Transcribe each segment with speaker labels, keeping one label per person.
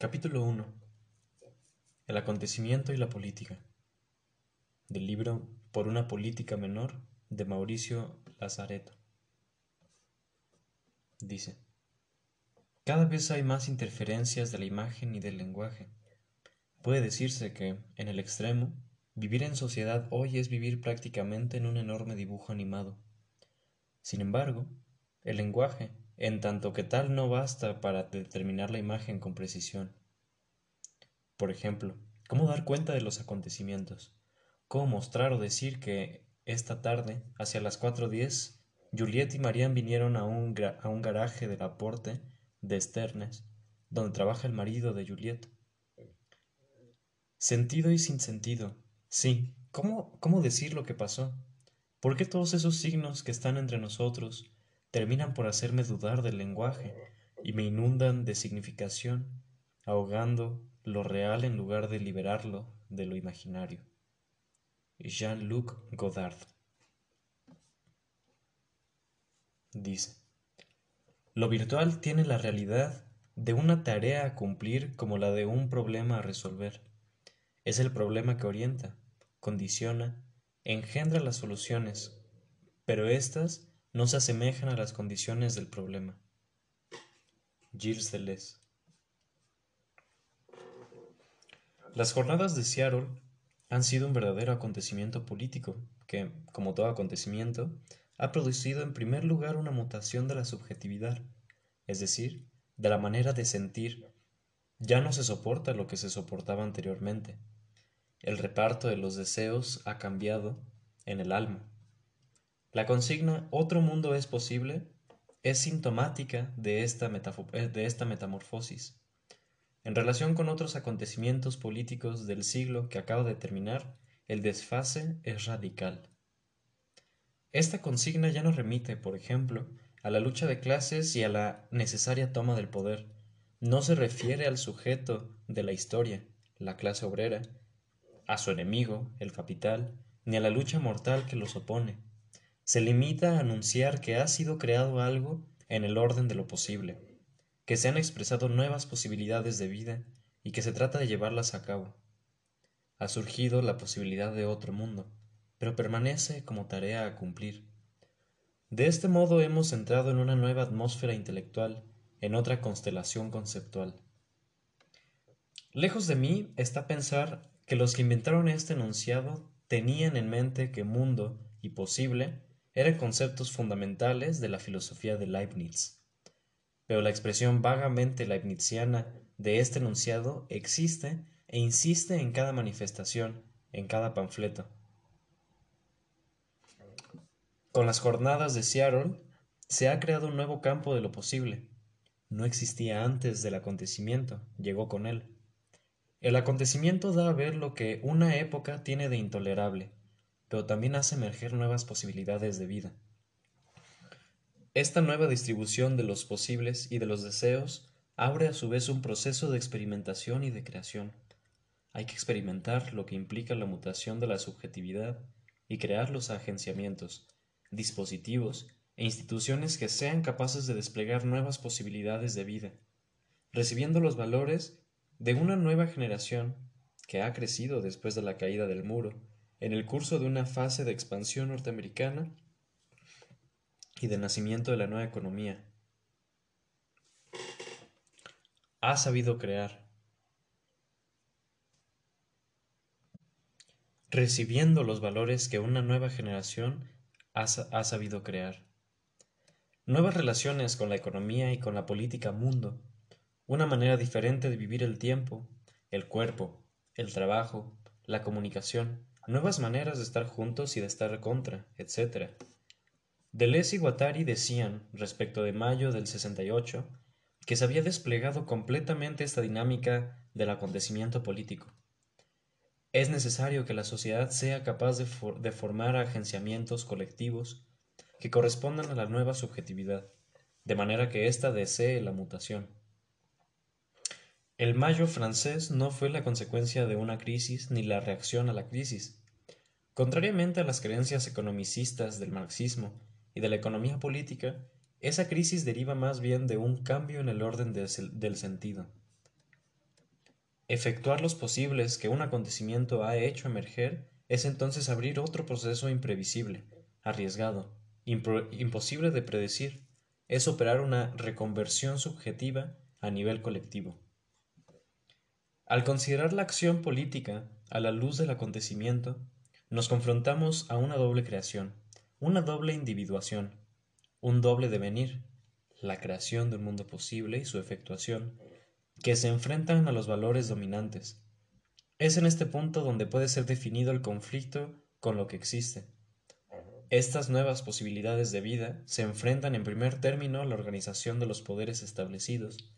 Speaker 1: Capítulo 1 El acontecimiento y la política del libro Por una política menor de Mauricio Lazareto. Dice, cada vez hay más interferencias de la imagen y del lenguaje. Puede decirse que, en el extremo, vivir en sociedad hoy es vivir prácticamente en un enorme dibujo animado. Sin embargo, el lenguaje, en tanto que tal no basta para determinar la imagen con precisión. Por ejemplo, ¿cómo dar cuenta de los acontecimientos? ¿Cómo mostrar o decir que esta tarde, hacia las 4.10, Juliet y Marianne vinieron a un, a un garaje del aporte de Sternes, donde trabaja el marido de Juliet? Sentido y sin sentido. Sí, ¿cómo, cómo decir lo que pasó? ¿Por qué todos esos signos que están entre nosotros terminan por hacerme dudar del lenguaje y me inundan de significación, ahogando lo real en lugar de liberarlo de lo imaginario. Jean-Luc Godard dice, lo virtual tiene la realidad de una tarea a cumplir como la de un problema a resolver. Es el problema que orienta, condiciona, engendra las soluciones, pero éstas no se asemejan a las condiciones del problema. Gilles Deleuze Las jornadas de Seattle han sido un verdadero acontecimiento político que, como todo acontecimiento, ha producido en primer lugar una mutación de la subjetividad, es decir, de la manera de sentir. Ya no se soporta lo que se soportaba anteriormente. El reparto de los deseos ha cambiado en el alma. La consigna Otro mundo es posible es sintomática de esta, eh, metamorfosis. En relación con otros acontecimientos políticos del siglo que acaba de terminar, el desfase es radical. Esta consigna ya no remite, por ejemplo, a la lucha de clases y a la necesaria toma del poder. No se refiere al sujeto de la historia, la clase obrera, a su enemigo, el capital, ni a la lucha mortal que los opone se limita a anunciar que ha sido creado algo en el orden de lo posible, que se han expresado nuevas posibilidades de vida y que se trata de llevarlas a cabo. Ha surgido la posibilidad de otro mundo, pero permanece como tarea a cumplir. De este modo hemos entrado en una nueva atmósfera intelectual, en otra constelación conceptual. Lejos de mí está pensar que los que inventaron este enunciado tenían en mente que mundo y posible eran conceptos fundamentales de la filosofía de Leibniz. Pero la expresión vagamente leibniziana de este enunciado existe e insiste en cada manifestación, en cada panfleto. Con las jornadas de Seattle se ha creado un nuevo campo de lo posible. No existía antes del acontecimiento, llegó con él. El acontecimiento da a ver lo que una época tiene de intolerable, pero también hace emerger nuevas posibilidades de vida. Esta nueva distribución de los posibles y de los deseos abre a su vez un proceso de experimentación y de creación. Hay que experimentar lo que implica la mutación de la subjetividad y crear los agenciamientos, dispositivos e instituciones que sean capaces de desplegar nuevas posibilidades de vida, recibiendo los valores de una nueva generación que ha crecido después de la caída del muro en el curso de una fase de expansión norteamericana y de nacimiento de la nueva economía. Ha sabido crear. Recibiendo los valores que una nueva generación ha, ha sabido crear. Nuevas relaciones con la economía y con la política mundo. Una manera diferente de vivir el tiempo, el cuerpo, el trabajo, la comunicación nuevas maneras de estar juntos y de estar contra, etc. Deleuze y Guattari decían, respecto de mayo del 68, que se había desplegado completamente esta dinámica del acontecimiento político. Es necesario que la sociedad sea capaz de, formar agenciamientos colectivos que correspondan a la nueva subjetividad, de manera que ésta desee la mutación. El mayo francés no fue la consecuencia de una crisis ni la reacción a la crisis. Contrariamente a las creencias economicistas del marxismo y de la economía política, esa crisis deriva más bien de un cambio en el orden del sentido. Efectuar los posibles que un acontecimiento ha hecho emerger es entonces abrir otro proceso imprevisible, arriesgado, imposible de predecir, es operar una reconversión subjetiva a nivel colectivo. Al considerar la acción política a la luz del acontecimiento, nos confrontamos a una doble creación, una doble individuación, un doble devenir, la creación de un mundo posible y su efectuación, que se enfrentan a los valores dominantes. Es en este punto donde puede ser definido el conflicto con lo que existe. Estas nuevas posibilidades de vida se enfrentan en primer término a la organización de los poderes establecidos,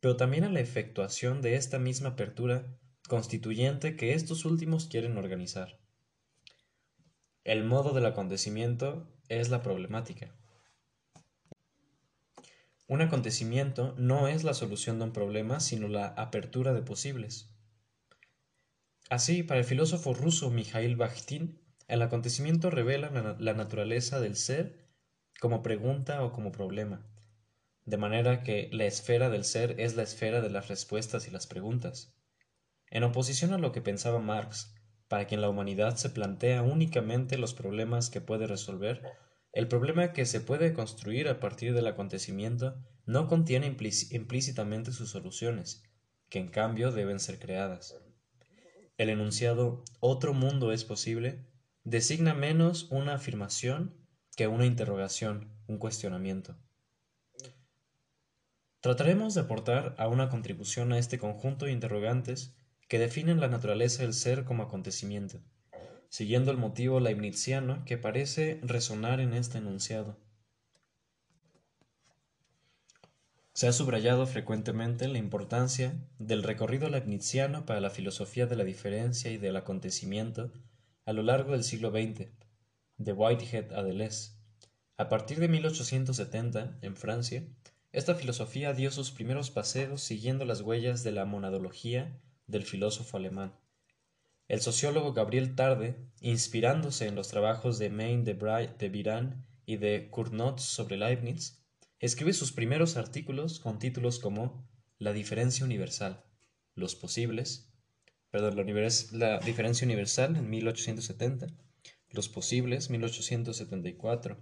Speaker 1: pero también a la efectuación de esta misma apertura constituyente que estos últimos quieren organizar. El modo del acontecimiento es la problemática. Un acontecimiento no es la solución de un problema, sino la apertura de posibles. Así, para el filósofo ruso Mikhail Bakhtin, el acontecimiento revela la, naturaleza del ser como pregunta o como problema, de manera que la esfera del ser es la esfera de las respuestas y las preguntas. En oposición a lo que pensaba Marx, para quien la humanidad se plantea únicamente los problemas que puede resolver, el problema que se puede construir a partir del acontecimiento no contiene implícitamente sus soluciones, que en cambio deben ser creadas. El enunciado otro mundo es posible designa menos una afirmación que una interrogación, un cuestionamiento. Trataremos de aportar a una contribución a este conjunto de interrogantes que definen la naturaleza del ser como acontecimiento siguiendo el motivo leibniziano que parece resonar en este enunciado. Se ha subrayado frecuentemente la importancia del recorrido leibniziano para la filosofía de la diferencia y del acontecimiento a lo largo del siglo XX, de Whitehead a Deleuze. A partir de 1870, en Francia, esta filosofía dio sus primeros paseos siguiendo las huellas de la monadología del filósofo alemán. El sociólogo Gabriel Tarde, inspirándose en los trabajos de Maine de, de Biran y de Cournot sobre Leibniz, escribe sus primeros artículos con títulos como La diferencia universal, Los posibles, perdón, la, la diferencia universal en 1870, Los posibles, 1874,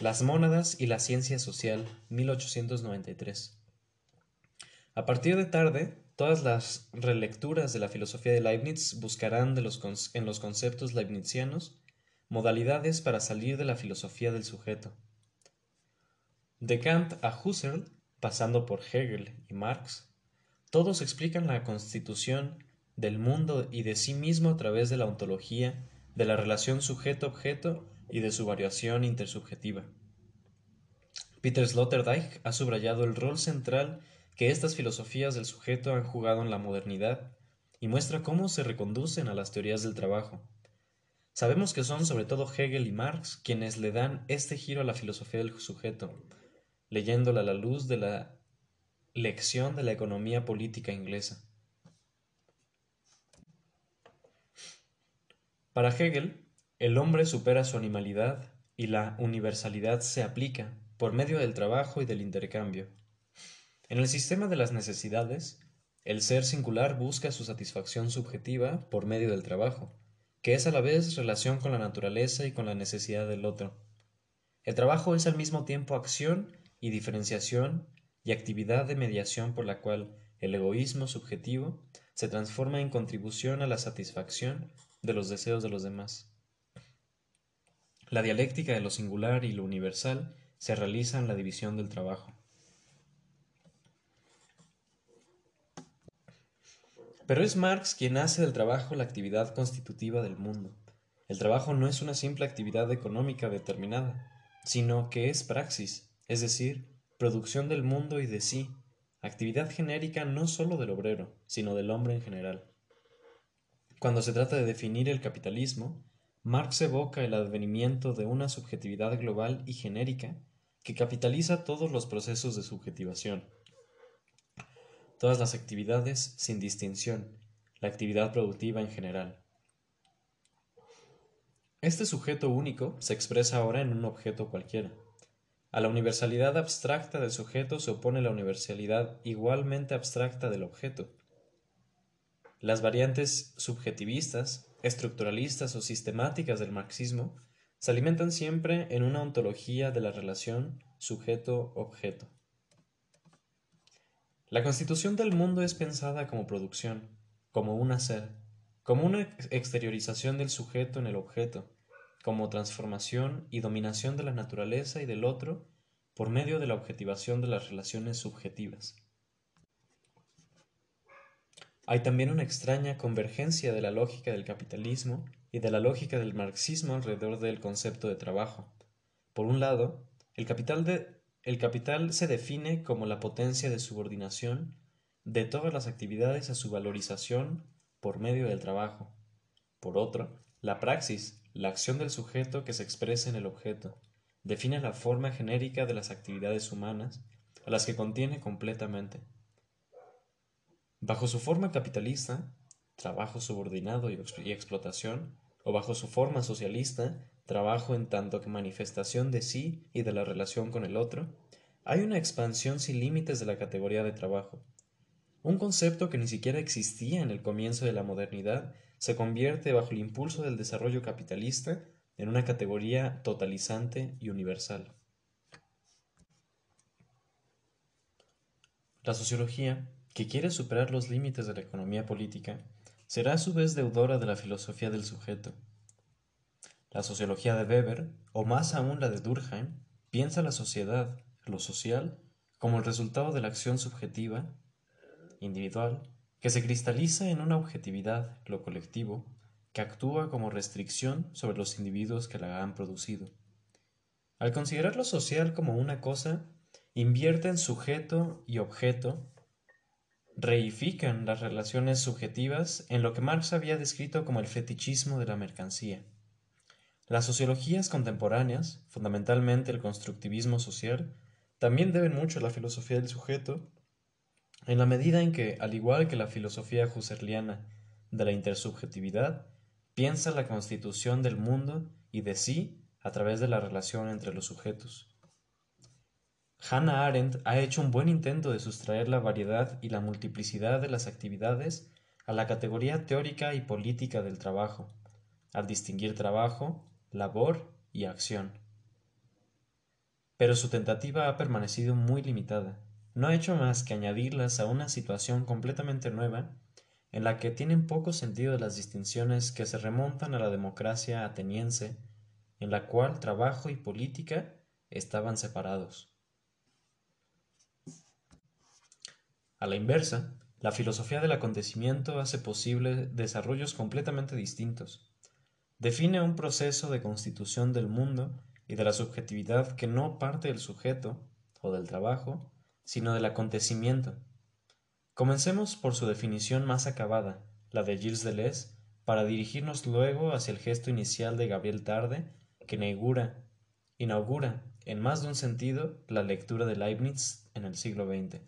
Speaker 1: Las mónadas y la ciencia social, 1893. A partir de tarde, Todas las relecturas de la filosofía de Leibniz buscarán en los conceptos leibnizianos modalidades para salir de la filosofía del sujeto. De Kant a Husserl, pasando por Hegel y Marx, todos explican la constitución del mundo y de sí mismo a través de la ontología, de la relación sujeto-objeto y de su variación intersubjetiva. Peter Sloterdijk ha subrayado el rol central que estas filosofías del sujeto han jugado en la modernidad y muestra cómo se reconducen a las teorías del trabajo. Sabemos que son sobre todo Hegel y Marx quienes le dan este giro a la filosofía del sujeto, leyéndola a la luz de la lección de la economía política inglesa. Para Hegel, el hombre supera su animalidad y la universalidad se aplica por medio del trabajo y del intercambio. En el sistema de las necesidades, el ser singular busca su satisfacción subjetiva por medio del trabajo, que es a la vez relación con la naturaleza y con la necesidad del otro. El trabajo es al mismo tiempo acción y diferenciación y actividad de mediación por la cual el egoísmo subjetivo se transforma en contribución a la satisfacción de los deseos de los demás. La dialéctica de lo singular y lo universal se realiza en la división del trabajo. Pero es Marx quien hace del trabajo la actividad constitutiva del mundo. El trabajo no es una simple actividad económica determinada, sino que es praxis, es decir, producción del mundo y de sí, actividad genérica no sólo del obrero, sino del hombre en general. Cuando se trata de definir el capitalismo, Marx evoca el advenimiento de una subjetividad global y genérica que capitaliza todos los procesos de subjetivación todas las actividades sin distinción, la actividad productiva en general. Este sujeto único se expresa ahora en un objeto cualquiera. A la universalidad abstracta del sujeto se opone la universalidad igualmente abstracta del objeto. Las variantes subjetivistas, estructuralistas o sistemáticas del marxismo se alimentan siempre en una ontología de la relación sujeto-objeto. La constitución del mundo es pensada como producción, como un hacer, como una exteriorización del sujeto en el objeto, como transformación y dominación de la naturaleza y del otro por medio de la objetivación de las relaciones subjetivas. Hay también una extraña convergencia de la lógica del capitalismo y de la lógica del marxismo alrededor del concepto de trabajo. Por un lado, el capital, el capital se define como la potencia de subordinación de todas las actividades a su valorización por medio del trabajo. Por otro, la praxis, la acción del sujeto que se expresa en el objeto, define la forma genérica de las actividades humanas a las que contiene completamente. Bajo su forma capitalista, trabajo subordinado y, explotación, o bajo su forma socialista, trabajo en tanto que manifestación de sí y de la relación con el otro, hay una expansión sin límites de la categoría de trabajo, un concepto que ni siquiera existía en el comienzo de la modernidad se convierte bajo el impulso del desarrollo capitalista en una categoría totalizante y universal. La sociología, que quiere superar los límites de la economía política, será a su vez deudora de la filosofía del sujeto. La sociología de Weber, o más aún la de Durkheim, piensa la sociedad, lo social, como el resultado de la acción subjetiva individual, que se cristaliza en una objetividad, lo colectivo, que actúa como restricción sobre los individuos que la han producido. Al considerar lo social como una cosa, invierten sujeto y objeto, reifican las relaciones subjetivas en lo que Marx había descrito como el fetichismo de la mercancía. Las sociologías contemporáneas, fundamentalmente el constructivismo social, también deben mucho a la filosofía del sujeto en la medida en que, al igual que la filosofía husserliana de la intersubjetividad, piensa la constitución del mundo y de sí a través de la relación entre los sujetos. Hannah Arendt ha hecho un buen intento de sustraer la variedad y la multiplicidad de las actividades a la categoría teórica y política del trabajo, al distinguir trabajo, labor y acción. Pero su tentativa ha permanecido muy limitada no ha hecho más que añadirlas a una situación completamente nueva en la que tienen poco sentido las distinciones que se remontan a la democracia ateniense, en la cual trabajo y política estaban separados. A la inversa, la filosofía del acontecimiento hace posible desarrollos completamente distintos. Define un proceso de constitución del mundo y de la subjetividad que no parte del sujeto o del trabajo, sino del acontecimiento. Comencemos por su definición más acabada, la de Gilles Deleuze, para dirigirnos luego hacia el gesto inicial de Gabriel Tarde, que inaugura, inaugura, en más de un sentido, la lectura de Leibniz en el siglo XX.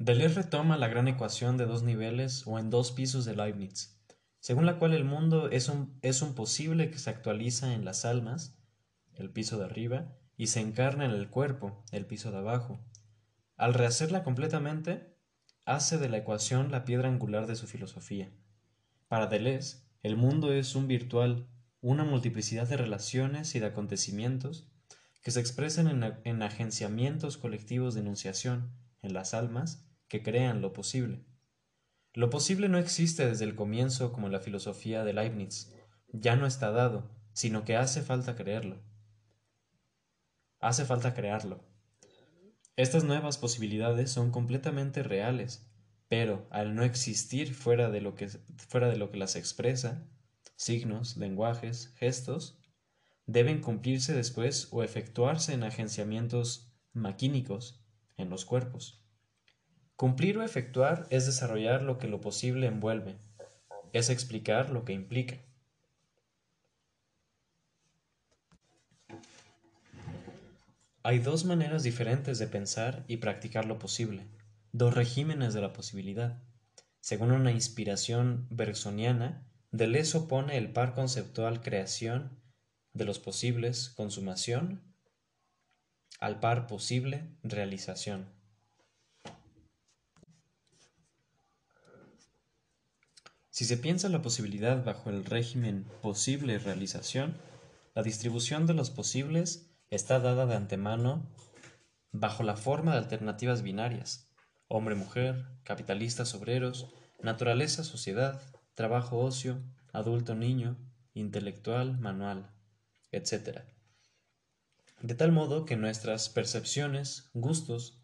Speaker 1: Deleuze retoma la gran ecuación de dos niveles o en dos pisos de Leibniz, según la cual el mundo es un, es un posible que se actualiza en las almas, el piso de arriba, y se encarna en el cuerpo, el piso de abajo. Al rehacerla completamente, hace de la ecuación la piedra angular de su filosofía. Para Deleuze, el mundo es un virtual, una multiplicidad de relaciones y de acontecimientos que se expresan en, en agenciamientos colectivos de enunciación en las almas que crean lo posible. Lo posible no existe desde el comienzo como la filosofía de Leibniz, ya no está dado, sino que hace falta creerlo hace falta crearlo. Estas nuevas posibilidades son completamente reales, pero al no existir fuera de lo que, fuera de lo que las expresa, signos, lenguajes, gestos, deben cumplirse después o efectuarse en agenciamientos maquínicos en los cuerpos. Cumplir o efectuar es desarrollar lo que lo posible envuelve, es explicar lo que implica. Hay dos maneras diferentes de pensar y practicar lo posible, dos regímenes de la posibilidad. Según una inspiración bergsoniana, Deleuze opone el par conceptual creación de los posibles consumación al par posible realización. Si se piensa la posibilidad bajo el régimen posible realización, la distribución de los posibles está dada de antemano bajo la forma de alternativas binarias, hombre-mujer, capitalistas-obreros, naturaleza-sociedad, trabajo-ocio, adulto-niño, intelectual-manual, etc. De tal modo que nuestras percepciones, gustos,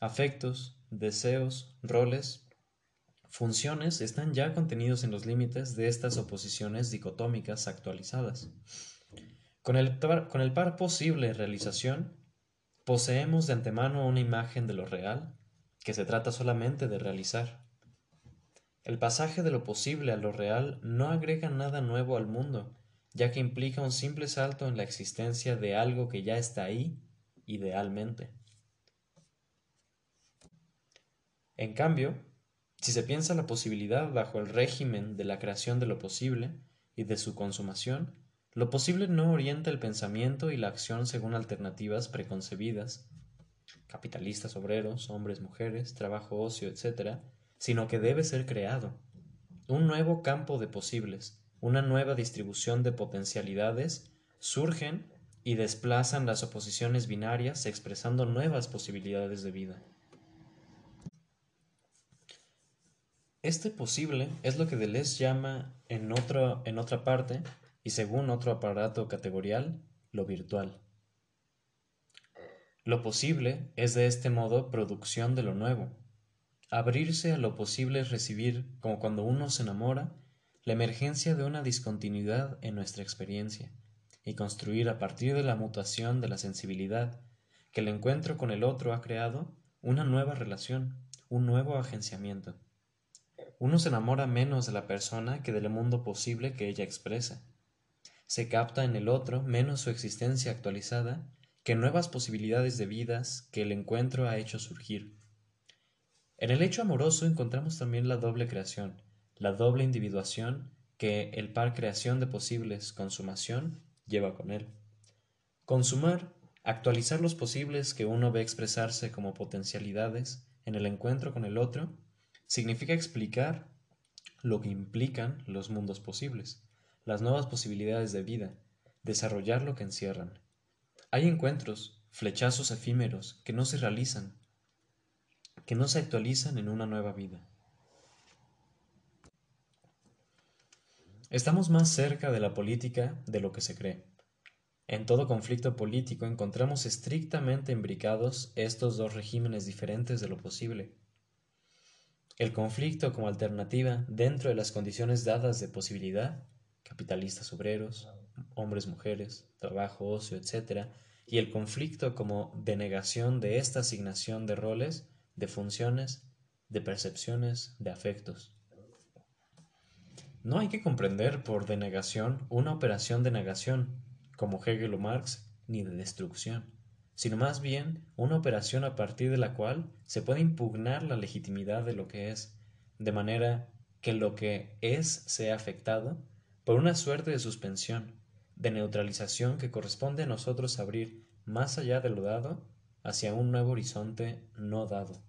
Speaker 1: afectos, deseos, roles, funciones están ya contenidos en los límites de estas oposiciones dicotómicas actualizadas. Con el, con el par posible realización, poseemos de antemano una imagen de lo real, que se trata solamente de realizar. El pasaje de lo posible a lo real no agrega nada nuevo al mundo, ya que implica un simple salto en la existencia de algo que ya está ahí idealmente. En cambio, si se piensa la posibilidad bajo el régimen de la creación de lo posible y de su consumación, lo posible no orienta el pensamiento y la acción según alternativas preconcebidas, capitalistas, obreros, hombres, mujeres, trabajo, ocio, etc., sino que debe ser creado, un nuevo campo de posibles, una nueva distribución de potencialidades, surgen y desplazan las oposiciones binarias expresando nuevas posibilidades de vida. Este posible es lo que Deleuze llama en, otro, en otra parte y según otro aparato categorial, lo virtual. Lo posible es de este modo producción de lo nuevo. Abrirse a lo posible es recibir, como cuando uno se enamora, la emergencia de una discontinuidad en nuestra experiencia y construir a partir de la mutación de la sensibilidad que el encuentro con el otro ha creado una nueva relación, un nuevo agenciamiento. Uno se enamora menos de la persona que del mundo posible que ella expresa se capta en el otro menos su existencia actualizada que nuevas posibilidades de vidas que el encuentro ha hecho surgir. En el hecho amoroso encontramos también la doble creación, la doble individuación que el par creación de posibles consumación lleva con él. Consumar, actualizar los posibles que uno ve expresarse como potencialidades en el encuentro con el otro, significa explicar lo que implican los mundos posibles las nuevas posibilidades de vida, desarrollar lo que encierran. Hay encuentros, flechazos efímeros que no se realizan, que no se actualizan en una nueva vida. Estamos más cerca de la política de lo que se cree. En todo conflicto político encontramos estrictamente imbricados estos dos regímenes diferentes de lo posible. El conflicto como alternativa dentro de las condiciones dadas de posibilidad capitalistas obreros, hombres mujeres, trabajo, ocio, etc., y el conflicto como denegación de esta asignación de roles, de funciones, de percepciones, de afectos. No hay que comprender por denegación una operación de negación, como Hegel o Marx, ni de destrucción, sino más bien una operación a partir de la cual se puede impugnar la legitimidad de lo que es, de manera que lo que es sea afectado por una suerte de suspensión, de neutralización que corresponde a nosotros abrir más allá de lo dado hacia un nuevo horizonte no dado.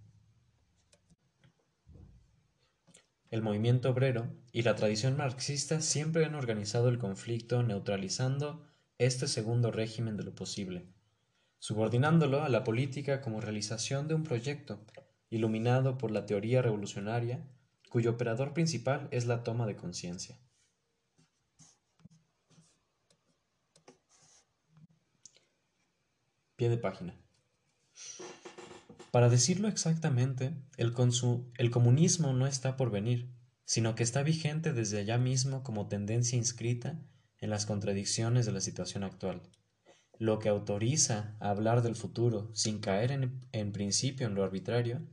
Speaker 1: El movimiento obrero y la tradición marxista siempre han organizado el conflicto neutralizando este segundo régimen de lo posible, subordinándolo a la política como realización de un proyecto iluminado por la teoría revolucionaria cuyo operador principal es la toma de conciencia. Pie de página. Para decirlo exactamente, el, el comunismo no está por venir, sino que está vigente desde allá mismo como tendencia inscrita en las contradicciones de la situación actual. Lo que autoriza a hablar del futuro sin caer en, en, principio en lo arbitrario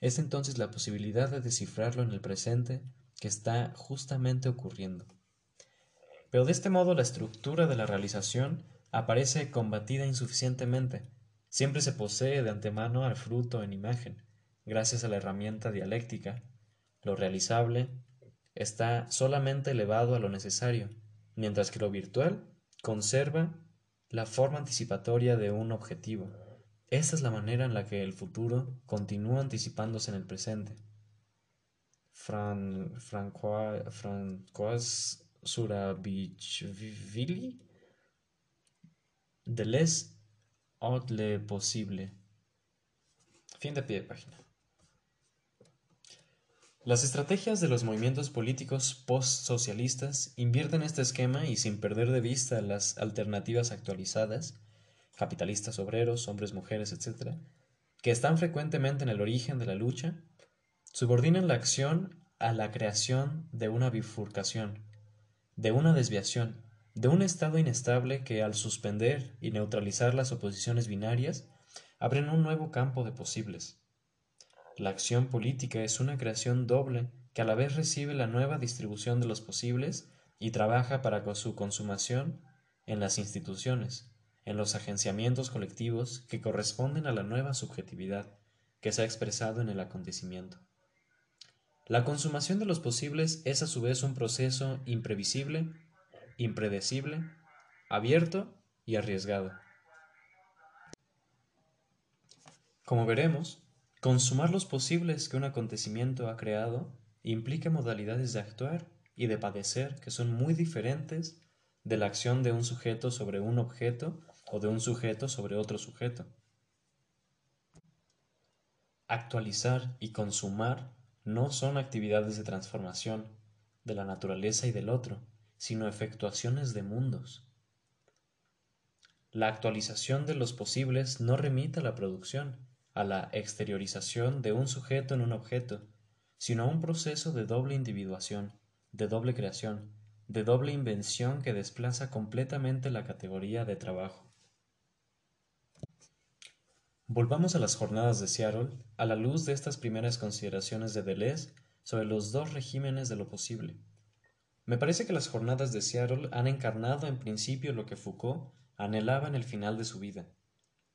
Speaker 1: es entonces la posibilidad de descifrarlo en el presente que está justamente ocurriendo. Pero de este modo la estructura de la realización aparece combatida insuficientemente. Siempre se posee de antemano al fruto en imagen, gracias a la herramienta dialéctica. Lo realizable está solamente elevado a lo necesario, mientras que lo virtual conserva la forma anticipatoria de un objetivo. Esta es la manera en la que el futuro continúa anticipándose en el presente. Fran, Francois Surabichvili de les le possible. Fin de pie de página. Las estrategias de los movimientos políticos post-socialistas invierten este esquema y sin perder de vista las alternativas actualizadas, capitalistas obreros, hombres, mujeres, etc., que están frecuentemente en el origen de la lucha, subordinan la acción a la creación de una bifurcación, de una desviación, de un estado inestable que al suspender y neutralizar las oposiciones binarias, abren un nuevo campo de posibles. La acción política es una creación doble que a la vez recibe la nueva distribución de los posibles y trabaja para su consumación en las instituciones, en los agenciamientos colectivos que corresponden a la nueva subjetividad que se ha expresado en el acontecimiento. La consumación de los posibles es a su vez un proceso imprevisible, impredecible, abierto y arriesgado. Como veremos, Consumar los posibles que un acontecimiento ha creado implica modalidades de actuar y de padecer que son muy diferentes de la acción de un sujeto sobre un objeto o de un sujeto sobre otro sujeto. Actualizar y consumar no son actividades de transformación de la naturaleza y del otro, sino efectuaciones de mundos. La actualización de los posibles no remite a la producción, a la exteriorización de un sujeto en un objeto, sino a un proceso de doble individuación, de doble creación, de doble invención que desplaza completamente la categoría de trabajo. Volvamos a las jornadas de Seattle a la luz de estas primeras consideraciones de Deleuze sobre los dos regímenes de lo posible. Me parece que las jornadas de Seattle han encarnado en principio lo que Foucault anhelaba en el final de su vida.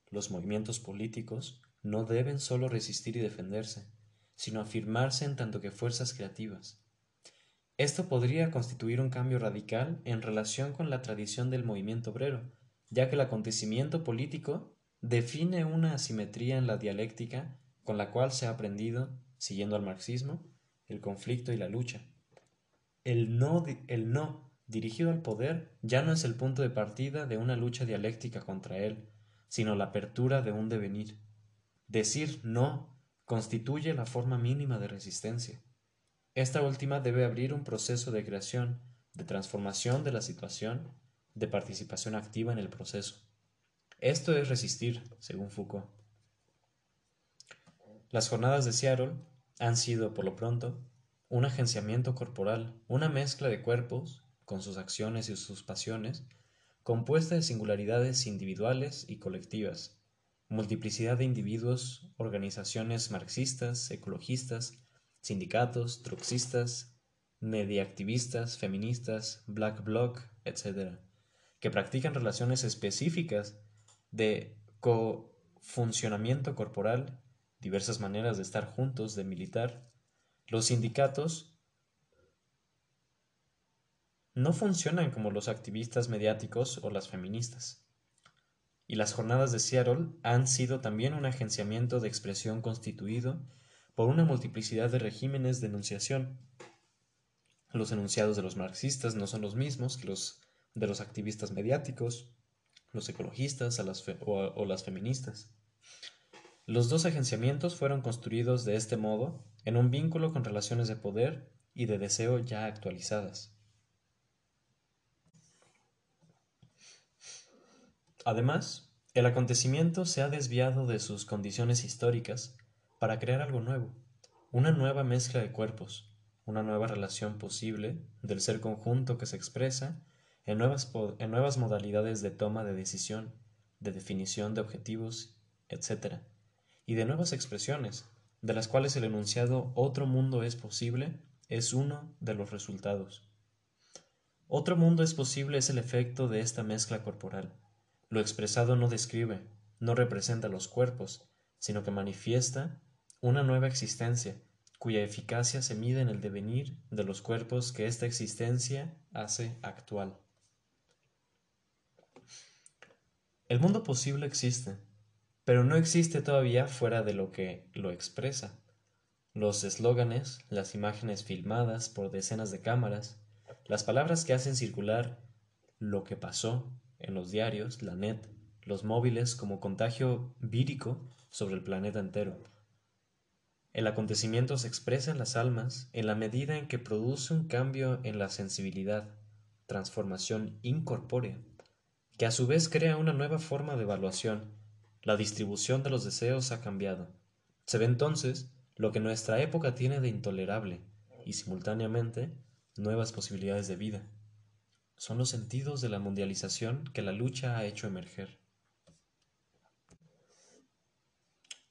Speaker 1: Los movimientos políticos, no deben solo resistir y defenderse, sino afirmarse en tanto que fuerzas creativas. Esto podría constituir un cambio radical en relación con la tradición del movimiento obrero, ya que el acontecimiento político define una asimetría en la dialéctica con la cual se ha aprendido, siguiendo al marxismo, el conflicto y la lucha. El no, el no dirigido al poder ya no es el punto de partida de una lucha dialéctica contra él, sino la apertura de un devenir. Decir no constituye la forma mínima de resistencia. Esta última debe abrir un proceso de creación, de transformación de la situación, de participación activa en el proceso. Esto es resistir, según Foucault. Las jornadas de Seattle han sido, por lo pronto, un agenciamiento corporal, una mezcla de cuerpos, con sus acciones y sus pasiones, compuesta de singularidades individuales y colectivas, multiplicidad de individuos, organizaciones marxistas, ecologistas, sindicatos, troxistas, mediactivistas, feministas, black bloc, etc., que practican relaciones específicas de cofuncionamiento corporal, diversas maneras de estar juntos, de militar. Los sindicatos no funcionan como los activistas mediáticos o las feministas y las jornadas de Seattle han sido también un agenciamiento de expresión constituido por una multiplicidad de regímenes de enunciación. Los enunciados de los marxistas no son los mismos que los de los activistas mediáticos, los ecologistas o, o las feministas. Los dos agenciamientos fueron construidos de este modo en un vínculo con relaciones de poder y de deseo ya actualizadas. Además, el acontecimiento se ha desviado de sus condiciones históricas para crear algo nuevo, una nueva mezcla de cuerpos, una nueva relación posible del ser conjunto que se expresa en nuevas, modalidades de toma de decisión, de definición de objetivos, etc., y de nuevas expresiones, de las cuales el enunciado otro mundo es posible es uno de los resultados. Otro mundo es posible es el efecto de esta mezcla corporal lo expresado no describe, no representa los cuerpos, sino que manifiesta una nueva existencia, cuya eficacia se mide en el devenir de los cuerpos que esta existencia hace actual. El mundo posible existe, pero no existe todavía fuera de lo que lo expresa. los eslóganes, las imágenes filmadas por decenas de cámaras, las palabras que hacen circular lo que pasó en los diarios, la net, los móviles como contagio vírico sobre el planeta entero. El acontecimiento se expresa en las almas en la medida en que produce un cambio en la sensibilidad, transformación incorpórea, que a su vez crea una nueva forma de evaluación. La distribución de los deseos ha cambiado. Se ve entonces lo que nuestra época tiene de intolerable y simultáneamente nuevas posibilidades de vida. Son los sentidos de la mundialización que la lucha ha hecho emerger.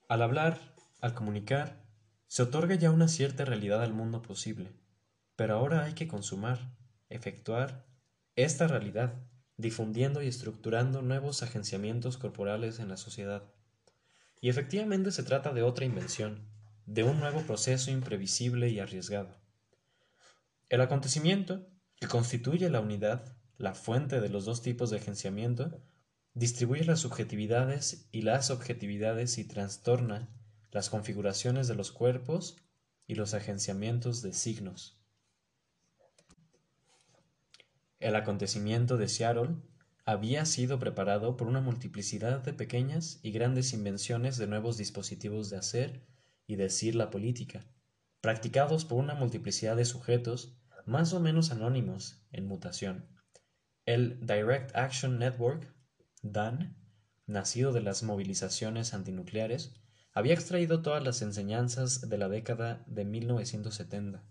Speaker 1: Al hablar, al comunicar, se otorga ya una cierta realidad al mundo posible, pero ahora hay que consumar, efectuar esta realidad, difundiendo y estructurando nuevos agenciamientos corporales en la sociedad. Y efectivamente se trata de otra invención, de un nuevo proceso imprevisible y arriesgado. El acontecimiento, que constituye la unidad, la fuente de los dos tipos de agenciamiento, distribuye las subjetividades y las objetividades y trastorna las configuraciones de los cuerpos y los agenciamientos de signos. El acontecimiento de Seattle había sido preparado por una multiplicidad de pequeñas y grandes invenciones de nuevos dispositivos de hacer y decir la política, practicados por una multiplicidad de sujetos más o menos anónimos en mutación. El Direct Action Network Dan, nacido de las movilizaciones antinucleares, había extraído todas las enseñanzas de la década de 1970,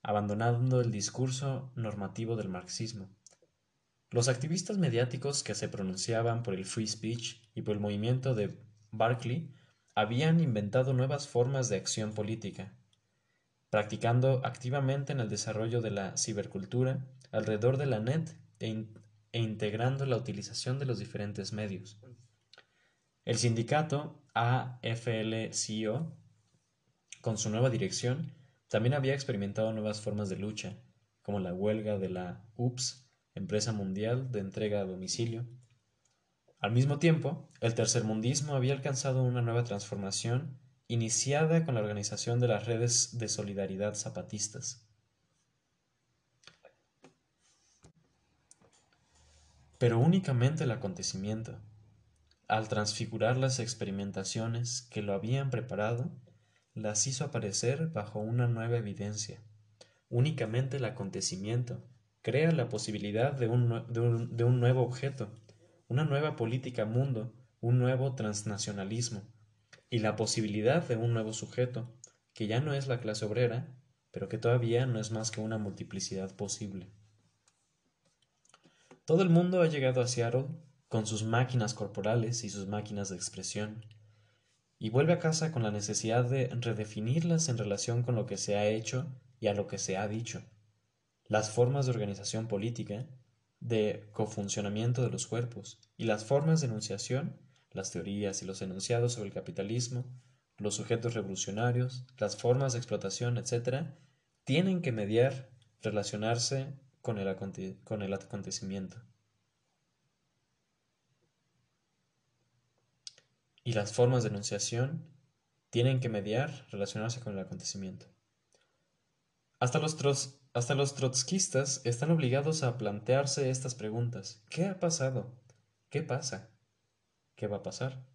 Speaker 1: abandonando el discurso normativo del marxismo. Los activistas mediáticos que se pronunciaban por el free speech y por el movimiento de Barclay habían inventado nuevas formas de acción política, practicando activamente en el desarrollo de la cibercultura alrededor de la net e e integrando la utilización de los diferentes medios. El sindicato AFL-CIO, con su nueva dirección, también había experimentado nuevas formas de lucha, como la huelga de la UPS, empresa mundial de entrega a domicilio. Al mismo tiempo, el tercermundismo había alcanzado una nueva transformación iniciada con la organización de las redes de solidaridad zapatistas. pero únicamente el acontecimiento, al transfigurar las experimentaciones que lo habían preparado, las hizo aparecer bajo una nueva evidencia. Únicamente el acontecimiento crea la posibilidad de un, de un nuevo objeto, una nueva política mundo, un nuevo transnacionalismo, y la posibilidad de un nuevo sujeto, que ya no es la clase obrera, pero que todavía no es más que una multiplicidad posible. Todo el mundo ha llegado a Seattle con sus máquinas corporales y sus máquinas de expresión, y vuelve a casa con la necesidad de redefinirlas en relación con lo que se ha hecho y a lo que se ha dicho, las formas de organización política, de cofuncionamiento de los cuerpos, y las formas de enunciación, las teorías y los enunciados sobre el capitalismo, los sujetos revolucionarios, las formas de explotación, etc., tienen que mediar, relacionarse con el, con el acontecimiento. Y las formas de enunciación tienen que mediar, relacionarse con el acontecimiento. Hasta los, hasta los trotskistas están obligados a plantearse estas preguntas. ¿Qué ha pasado? ¿Qué pasa? ¿Qué va a pasar?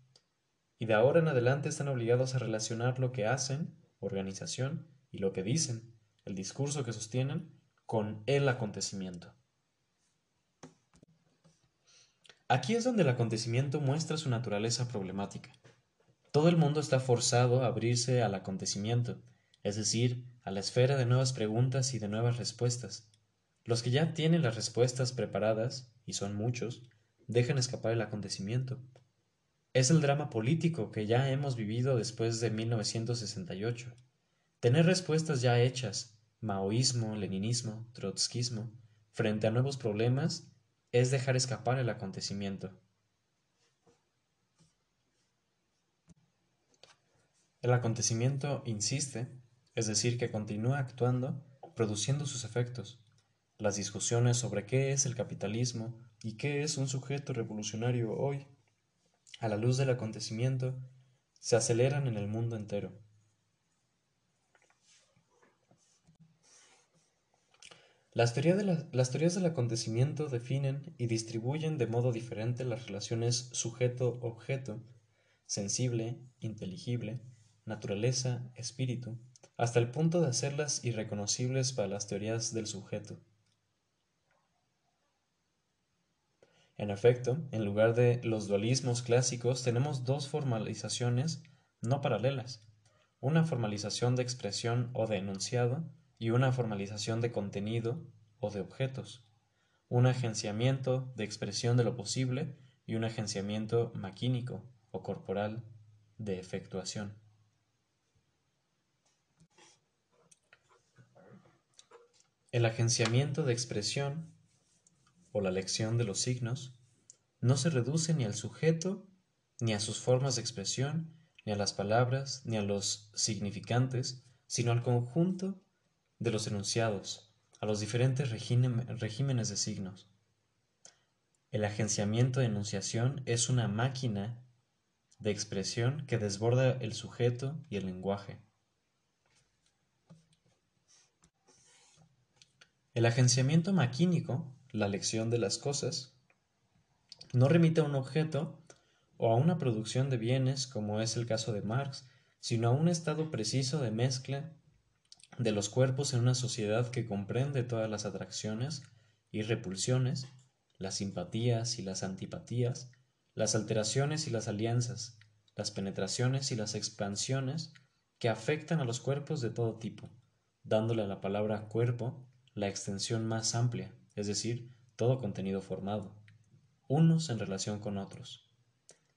Speaker 1: Y de ahora en adelante están obligados a relacionar lo que hacen, organización, y lo que dicen, el discurso que sostienen, con el acontecimiento. Aquí es donde el acontecimiento muestra su naturaleza problemática. Todo el mundo está forzado a abrirse al acontecimiento, es decir, a la esfera de nuevas preguntas y de nuevas respuestas. Los que ya tienen las respuestas preparadas, y son muchos, dejan escapar el acontecimiento. Es el drama político que ya hemos vivido después de 1968. Tener respuestas ya hechas, maoísmo, leninismo, trotskismo, frente a nuevos problemas, es dejar escapar el acontecimiento. El acontecimiento insiste, es decir, que continúa actuando, produciendo sus efectos. Las discusiones sobre qué es el capitalismo y qué es un sujeto revolucionario hoy, a la luz del acontecimiento, se aceleran en el mundo entero. Las teorías, las teorías del acontecimiento definen y distribuyen de modo diferente las relaciones sujeto-objeto, sensible, inteligible, naturaleza, espíritu, hasta el punto de hacerlas irreconocibles para las teorías del sujeto. En efecto, en lugar de los dualismos clásicos, tenemos dos formalizaciones no paralelas, una formalización de expresión o de enunciado y una formalización de contenido o de objetos, un agenciamiento de expresión de lo posible y un agenciamiento maquínico o corporal de efectuación. El agenciamiento de expresión o la lección de los signos no se reduce ni al sujeto, ni a sus formas de expresión, ni a las palabras, ni a los significantes, sino al conjunto de los enunciados, a los diferentes regímenes de signos. El agenciamiento de enunciación es una máquina de expresión que desborda el sujeto y el lenguaje. El agenciamiento maquínico, la lección de las cosas, no remite a un objeto o a una producción de bienes, como es el caso de Marx, sino a un estado preciso de mezcla de los cuerpos en una sociedad que comprende todas las atracciones y repulsiones, las simpatías y las antipatías, las alteraciones y las alianzas, las penetraciones y las expansiones que afectan a los cuerpos de todo tipo, dándole a la palabra cuerpo la extensión más amplia, es decir, todo contenido formado, unos en relación con otros.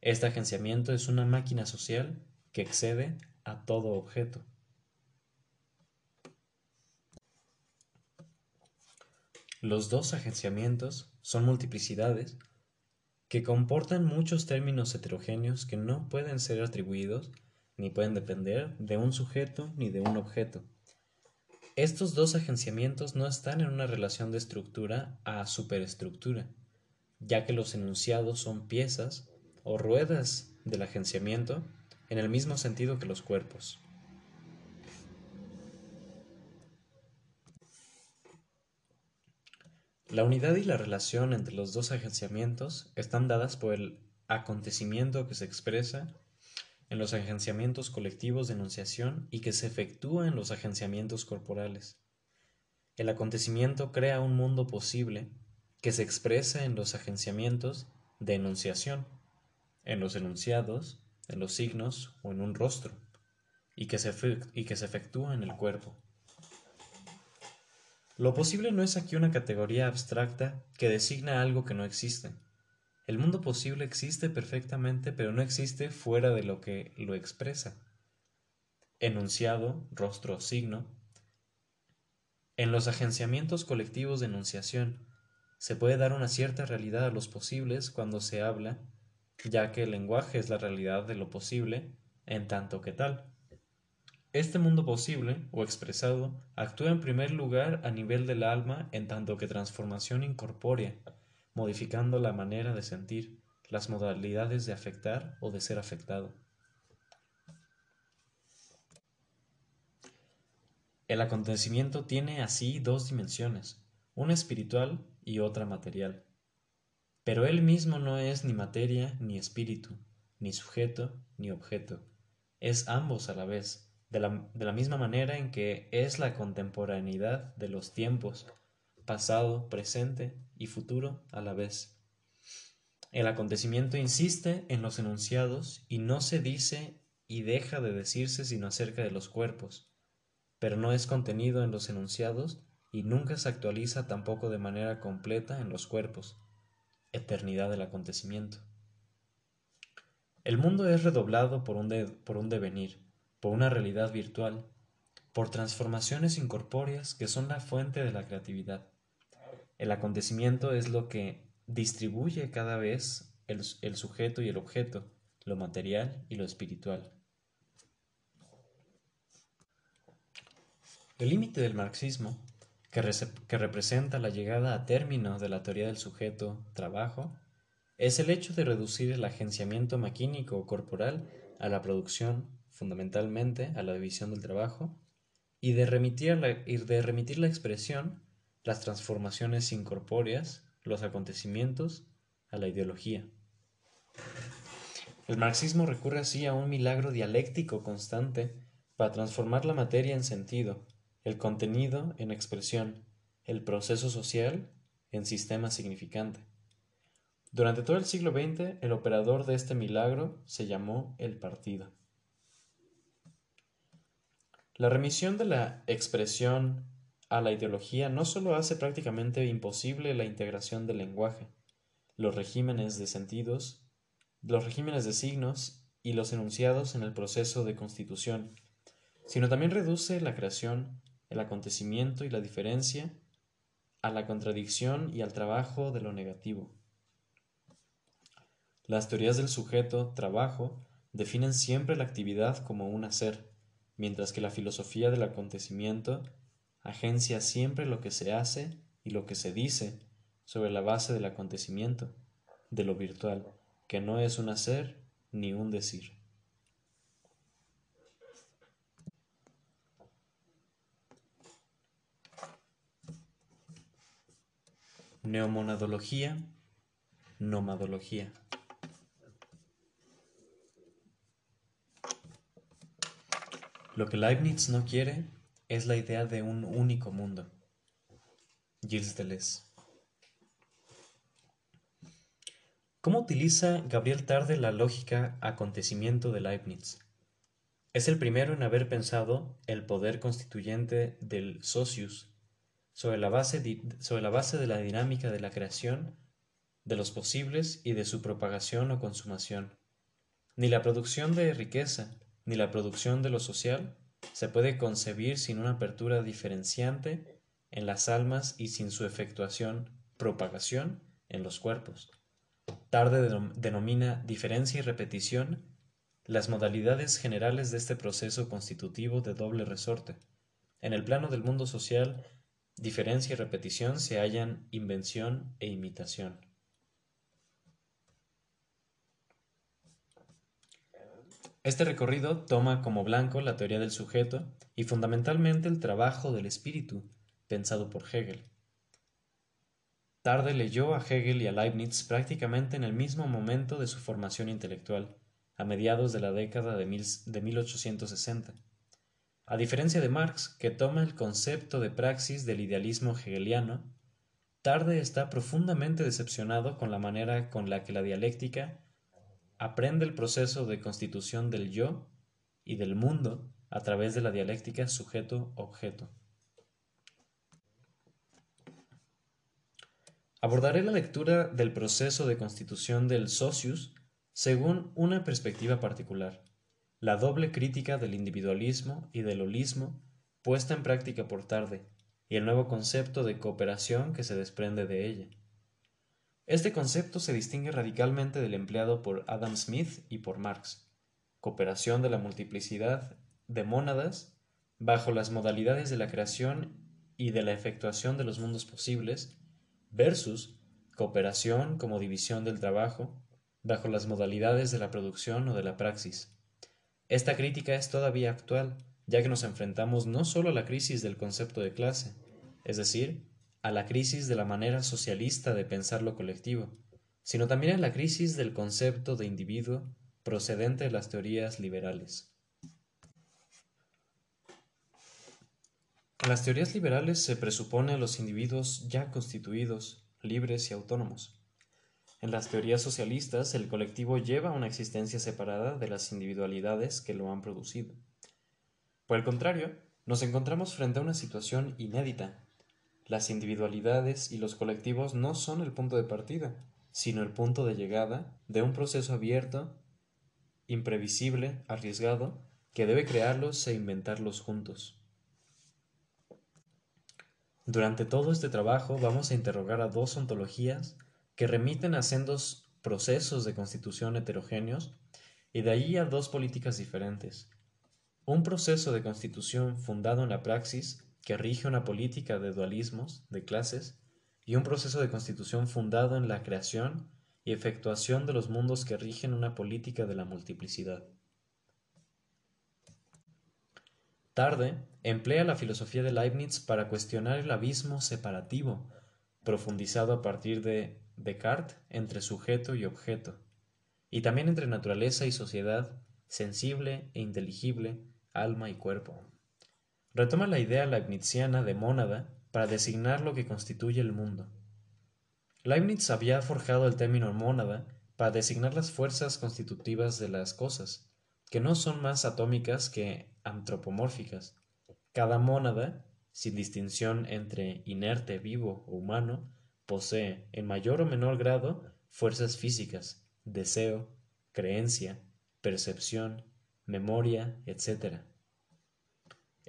Speaker 1: Este agenciamiento es una máquina social que excede a todo objeto. Los dos agenciamientos son multiplicidades que comportan muchos términos heterogéneos que no pueden ser atribuidos ni pueden depender de un sujeto ni de un objeto. Estos dos agenciamientos no están en una relación de estructura a superestructura, ya que los enunciados son piezas o ruedas del agenciamiento en el mismo sentido que los cuerpos. La unidad y la relación entre los dos agenciamientos están dadas por el acontecimiento que se expresa en los agenciamientos colectivos de enunciación y que se efectúa en los agenciamientos corporales. El acontecimiento crea un mundo posible que se expresa en los agenciamientos de enunciación, en los enunciados, en los signos o en un rostro, y que se, y que se efectúa en el cuerpo. Lo posible no es aquí una categoría abstracta que designa algo que no existe el mundo posible existe perfectamente, pero no existe fuera de lo que lo expresa. Enunciado, rostro, signo. En los agenciamientos colectivos de enunciación se puede dar una cierta realidad a los posibles cuando se habla, ya que el lenguaje es la realidad de lo posible en tanto que tal. Este mundo posible o expresado actúa en primer lugar a nivel del alma en tanto que transformación incorpórea modificando la manera de sentir, las modalidades de afectar o de ser afectado. El acontecimiento tiene así dos dimensiones, una espiritual y otra material. Pero él mismo no es ni materia ni espíritu, ni sujeto ni objeto, es ambos a la vez, de la, de la misma manera en que es la contemporaneidad de los tiempos, pasado, presente y futuro a la vez. El acontecimiento insiste en los enunciados y no se dice y deja de decirse sino acerca de los cuerpos, pero no es contenido en los enunciados y nunca se actualiza tampoco de manera completa en los cuerpos. Eternidad del acontecimiento. El mundo es redoblado por un, por un devenir, por una realidad virtual, por transformaciones incorpóreas que son la fuente de la creatividad. El acontecimiento es lo que distribuye cada vez el, sujeto y el objeto, lo material y lo espiritual. El límite del marxismo, que, representa la llegada a término de la teoría del sujeto-trabajo, es el hecho de reducir el agenciamiento maquínico o corporal a la producción, fundamentalmente a la división del trabajo, y de remitir la expresión las transformaciones incorpóreas, los acontecimientos, a la ideología. El marxismo recurre así a un milagro dialéctico constante para transformar la materia en sentido, el contenido en expresión, el proceso social en sistema significante. Durante todo el siglo XX, el operador de este milagro se llamó el partido. La remisión de la expresión a la ideología no solo hace prácticamente imposible la integración del lenguaje, los regímenes de sentidos, los regímenes de signos y los enunciados en el proceso de constitución, sino también reduce la creación, el acontecimiento y la diferencia a la contradicción y al trabajo de lo negativo. Las teorías del sujeto trabajo definen siempre la actividad como un hacer, mientras que la filosofía del acontecimiento agencia siempre lo que se hace y lo que se dice sobre la base del acontecimiento, de lo virtual, que no es un hacer ni un decir. Neomonadología, nomadología. Lo que Leibniz no quiere es la idea de un único mundo. Gilles Deleuze. ¿Cómo utiliza Gabriel Tarde la lógica acontecimiento de Leibniz? Es el primero en haber pensado el poder constituyente del socius sobre la base, sobre la base de la dinámica de la creación, de los posibles y de su propagación o consumación. Ni la producción de riqueza, ni la producción de lo social se puede concebir sin una apertura diferenciante en las almas y sin su efectuación, propagación en los cuerpos. Tarde denomina diferencia y repetición las modalidades generales de este proceso constitutivo de doble resorte. En el plano del mundo social, diferencia y repetición se hallan invención e imitación. Este recorrido toma como blanco la teoría del sujeto y fundamentalmente el trabajo del espíritu, pensado por Hegel. Tarde leyó a Hegel y a Leibniz prácticamente en el mismo momento de su formación intelectual, a mediados de la década de, 1860. A diferencia de Marx, que toma el concepto de praxis del idealismo hegeliano, Tarde está profundamente decepcionado con la manera con la que la dialéctica aprende el proceso de constitución del yo y del mundo a través de la dialéctica sujeto-objeto. Abordaré la lectura del proceso de constitución del socius según una perspectiva particular, la doble crítica del individualismo y del holismo puesta en práctica por tarde y el nuevo concepto de cooperación que se desprende de ella. Este concepto se distingue radicalmente del empleado por Adam Smith y por Marx, cooperación de la multiplicidad de mónadas bajo las modalidades de la creación y de la efectuación de los mundos posibles, versus cooperación como división del trabajo bajo las modalidades de la producción o de la praxis. Esta crítica es todavía actual, ya que nos enfrentamos no solo a la crisis del concepto de clase, es decir, a la crisis de la manera socialista de pensar lo colectivo, sino también a la crisis del concepto de individuo procedente de las teorías liberales. En las teorías liberales se presupone a los individuos ya constituidos, libres y autónomos. En las teorías socialistas, el colectivo lleva una existencia separada de las individualidades que lo han producido. Por el contrario, nos encontramos frente a una situación inédita las individualidades y los colectivos no son el punto de partida, sino el punto de llegada de un proceso abierto, imprevisible, arriesgado, que debe crearlos e inventarlos juntos. Durante todo este trabajo vamos a interrogar a dos ontologías que remiten a sendos procesos de constitución heterogéneos y de ahí a dos políticas diferentes. Un proceso de constitución fundado en la praxis que rige una política de dualismos, de clases, y un proceso de constitución fundado en la creación y efectuación de los mundos que rigen una política de la multiplicidad. Tarde emplea la filosofía de Leibniz para cuestionar el abismo separativo, profundizado a partir de Descartes entre sujeto y objeto, y también entre naturaleza y sociedad, sensible e inteligible, alma y cuerpo. Retoma la idea leibniziana de mónada para designar lo que constituye el mundo. Leibniz había forjado el término mónada para designar las fuerzas constitutivas de las cosas, que no son más atómicas que antropomórficas. Cada mónada, sin distinción entre inerte, vivo o humano, posee, en mayor o menor grado, fuerzas físicas, deseo, creencia, percepción, memoria, etc.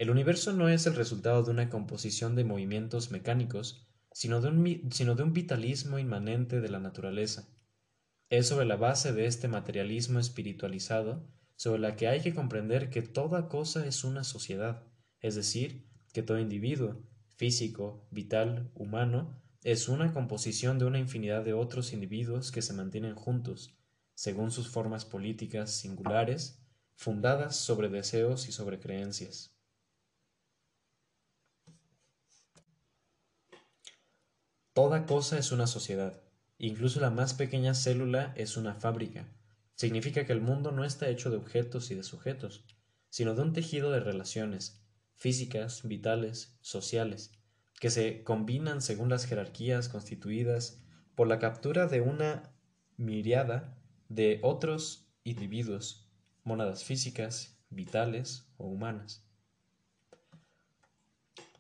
Speaker 1: El universo no es el resultado de una composición de movimientos mecánicos, sino de, un, vitalismo inmanente de la naturaleza. Es sobre la base de este materialismo espiritualizado sobre la que hay que comprender que toda cosa es una sociedad, es decir, que todo individuo, físico, vital, humano, es una composición de una infinidad de otros individuos que se mantienen juntos, según sus formas políticas singulares, fundadas sobre deseos y sobre creencias. Toda cosa es una sociedad, incluso la más pequeña célula es una fábrica. Significa que el mundo no está hecho de objetos y de sujetos, sino de un tejido de relaciones, físicas, vitales, sociales, que se combinan según las jerarquías constituidas por la captura de una miriada de otros individuos, monadas físicas, vitales o humanas.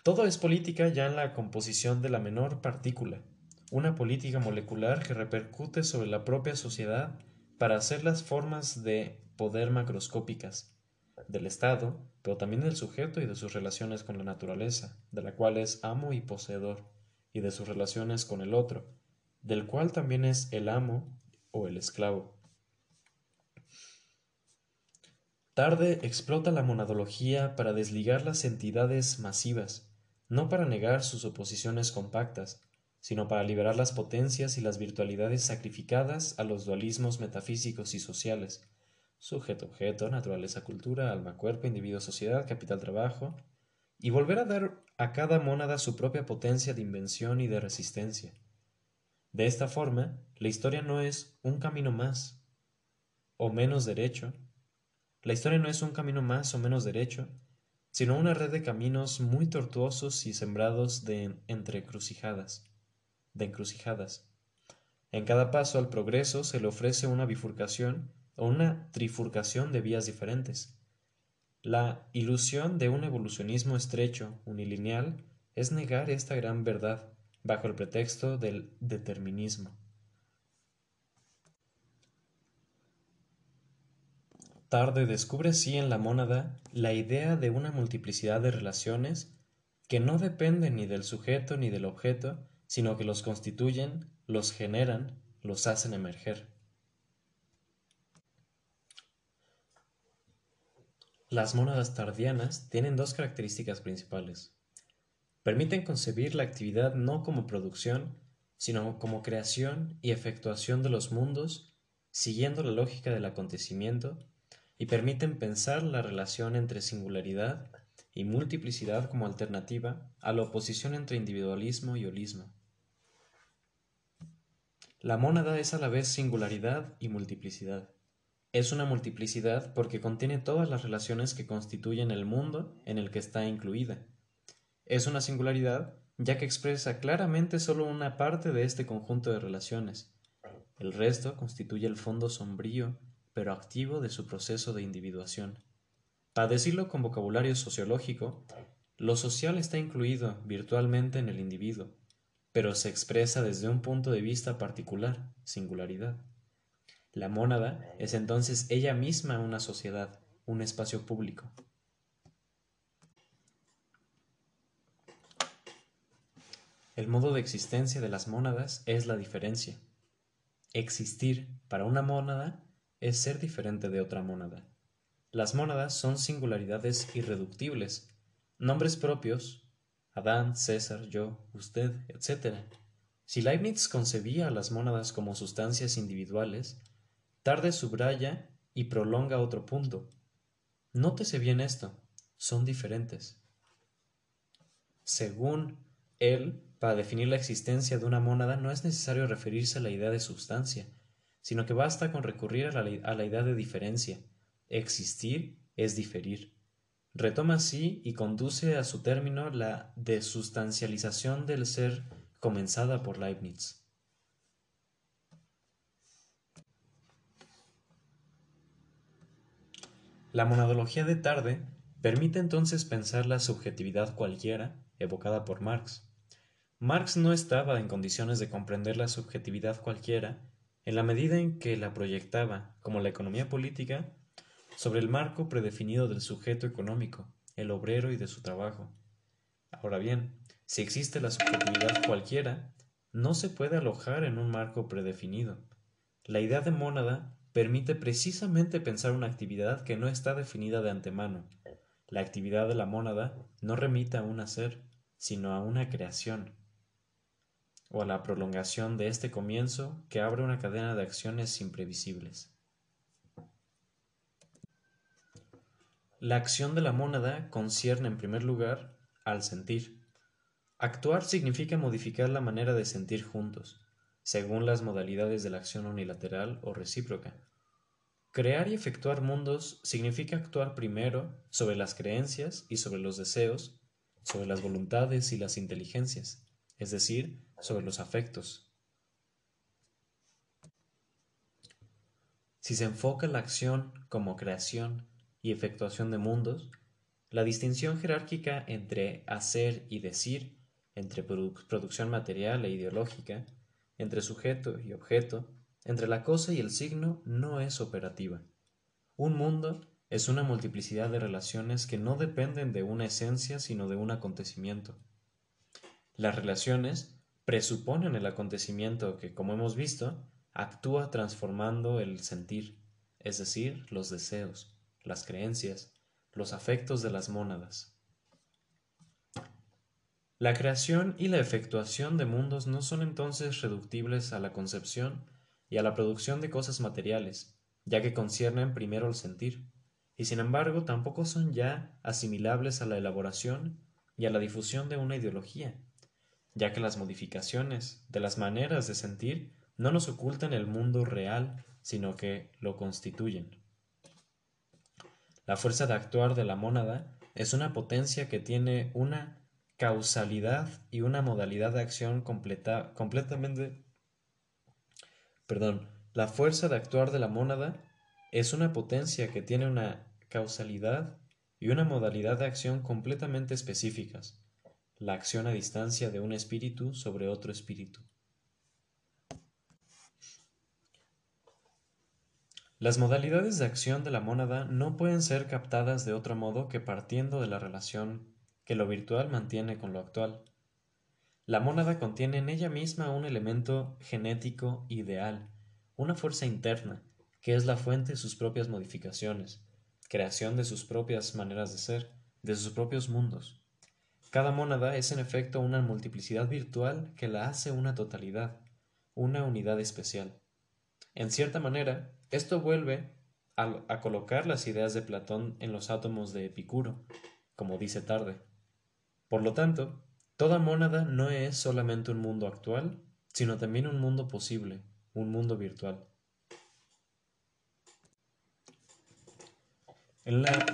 Speaker 1: Todo es política ya en la composición de la menor partícula, una política molecular que repercute sobre la propia sociedad para hacer las formas de poder macroscópicas del Estado, pero también del sujeto y de sus relaciones con la naturaleza, de la cual es amo y poseedor, y de sus relaciones con el otro, del cual también es el amo o el esclavo. Tarde explota la monadología para desligar las entidades masivas, no para negar sus oposiciones compactas, sino para liberar las potencias y las virtualidades sacrificadas a los dualismos metafísicos y sociales, sujeto-objeto, naturaleza-cultura, alma-cuerpo, individuo-sociedad, capital-trabajo, y volver a dar a cada mónada su propia potencia de invención y de resistencia. De esta forma, la historia no es un camino más o menos derecho, la historia no es un camino más o menos derecho, sino una red de caminos muy tortuosos y sembrados de entrecrucijadas, de encrucijadas. En cada paso al progreso se le ofrece una bifurcación o una trifurcación de vías diferentes. La ilusión de un evolucionismo estrecho, unilineal, es negar esta gran verdad bajo el pretexto del determinismo. Tarde descubre así en la mónada la idea de una multiplicidad de relaciones que no dependen ni del sujeto ni del objeto, sino que los constituyen, los generan, los hacen emerger. Las mónadas tardianas tienen dos características principales. Permiten concebir la actividad no como producción, sino como creación y efectuación de los mundos, siguiendo la lógica del acontecimiento y permiten pensar la relación entre singularidad y multiplicidad como alternativa a la oposición entre individualismo y holismo. La mónada es a la vez singularidad y multiplicidad. Es una multiplicidad porque contiene todas las relaciones que constituyen el mundo en el que está incluida. Es una singularidad ya que expresa claramente solo una parte de este conjunto de relaciones. El resto constituye el fondo sombrío pero activo de su proceso de individuación. Para decirlo con vocabulario sociológico, lo social está incluido virtualmente en el individuo, pero se expresa desde un punto de vista particular, singularidad. La mónada es entonces ella misma una sociedad, un espacio público. El modo de existencia de las mónadas es la diferencia. Existir para una mónada es ser diferente de otra mónada. Las mónadas son singularidades irreductibles, nombres propios, Adán, César, yo, usted, etc. Si Leibniz concebía a las mónadas como sustancias individuales, tarde subraya y prolonga otro punto. Nótese bien esto, son diferentes. según él, para definir la existencia de una mónada no es necesario referirse a la idea de substancia, sino que basta con recurrir a la, idea de diferencia. Existir es diferir. Retoma así y conduce a su término la desustancialización del ser comenzada por Leibniz. La monadología de tarde permite entonces pensar la subjetividad cualquiera evocada por Marx. Marx no estaba en condiciones de comprender la subjetividad cualquiera en la medida en que la proyectaba, como la economía política, sobre el marco predefinido del sujeto económico, el obrero y de su trabajo. Ahora bien, si existe la subjetividad cualquiera, no se puede alojar en un marco predefinido. La idea de mónada permite precisamente pensar una actividad que no está definida de antemano. La actividad de la mónada no remite a un hacer, sino a una creación, o a la prolongación de este comienzo que abre una cadena de acciones imprevisibles. La acción de la mónada concierne en primer lugar al sentir. Actuar significa modificar la manera de sentir juntos, según las modalidades de la acción unilateral o recíproca. Crear y efectuar mundos significa actuar primero sobre las creencias y sobre los deseos, sobre las voluntades y las inteligencias, es decir, sobre los afectos. Si se enfoca la acción como creación y efectuación de mundos, la distinción jerárquica entre hacer y decir, entre producción material e ideológica, entre sujeto y objeto, entre la cosa y el signo, no es operativa. Un mundo es una multiplicidad de relaciones que no dependen de una esencia, sino de un acontecimiento. Las relaciones presuponen el acontecimiento que, como hemos visto, actúa transformando el sentir, es decir, los deseos las creencias, los afectos de las mónadas. La creación y la efectuación de mundos no son entonces reductibles a la concepción y a la producción de cosas materiales, ya que conciernen primero el sentir, y sin embargo tampoco son ya asimilables a la elaboración y a la difusión de una ideología, ya que las modificaciones de las maneras de sentir no nos ocultan el mundo real, sino que lo constituyen. La fuerza de actuar de la mónada es una potencia que tiene una causalidad y una modalidad de acción completa, completamente... Perdón, la fuerza de actuar de la mónada es una potencia que tiene una causalidad y una modalidad de acción completamente específicas, la acción a distancia de un espíritu sobre otro espíritu. Las modalidades de acción de la mónada no pueden ser captadas de otro modo que partiendo de la relación que lo virtual mantiene con lo actual. La mónada contiene en ella misma un elemento genético ideal, una fuerza interna, que es la fuente de sus propias modificaciones, creación de sus propias maneras de ser, de sus propios mundos. Cada mónada es en efecto una multiplicidad virtual que la hace una totalidad, una unidad especial. En cierta manera, esto vuelve a, colocar las ideas de Platón en los átomos de Epicuro, como dice Tarde. Por lo tanto, toda mónada no es solamente un mundo actual, sino también un mundo posible, un mundo virtual. En la,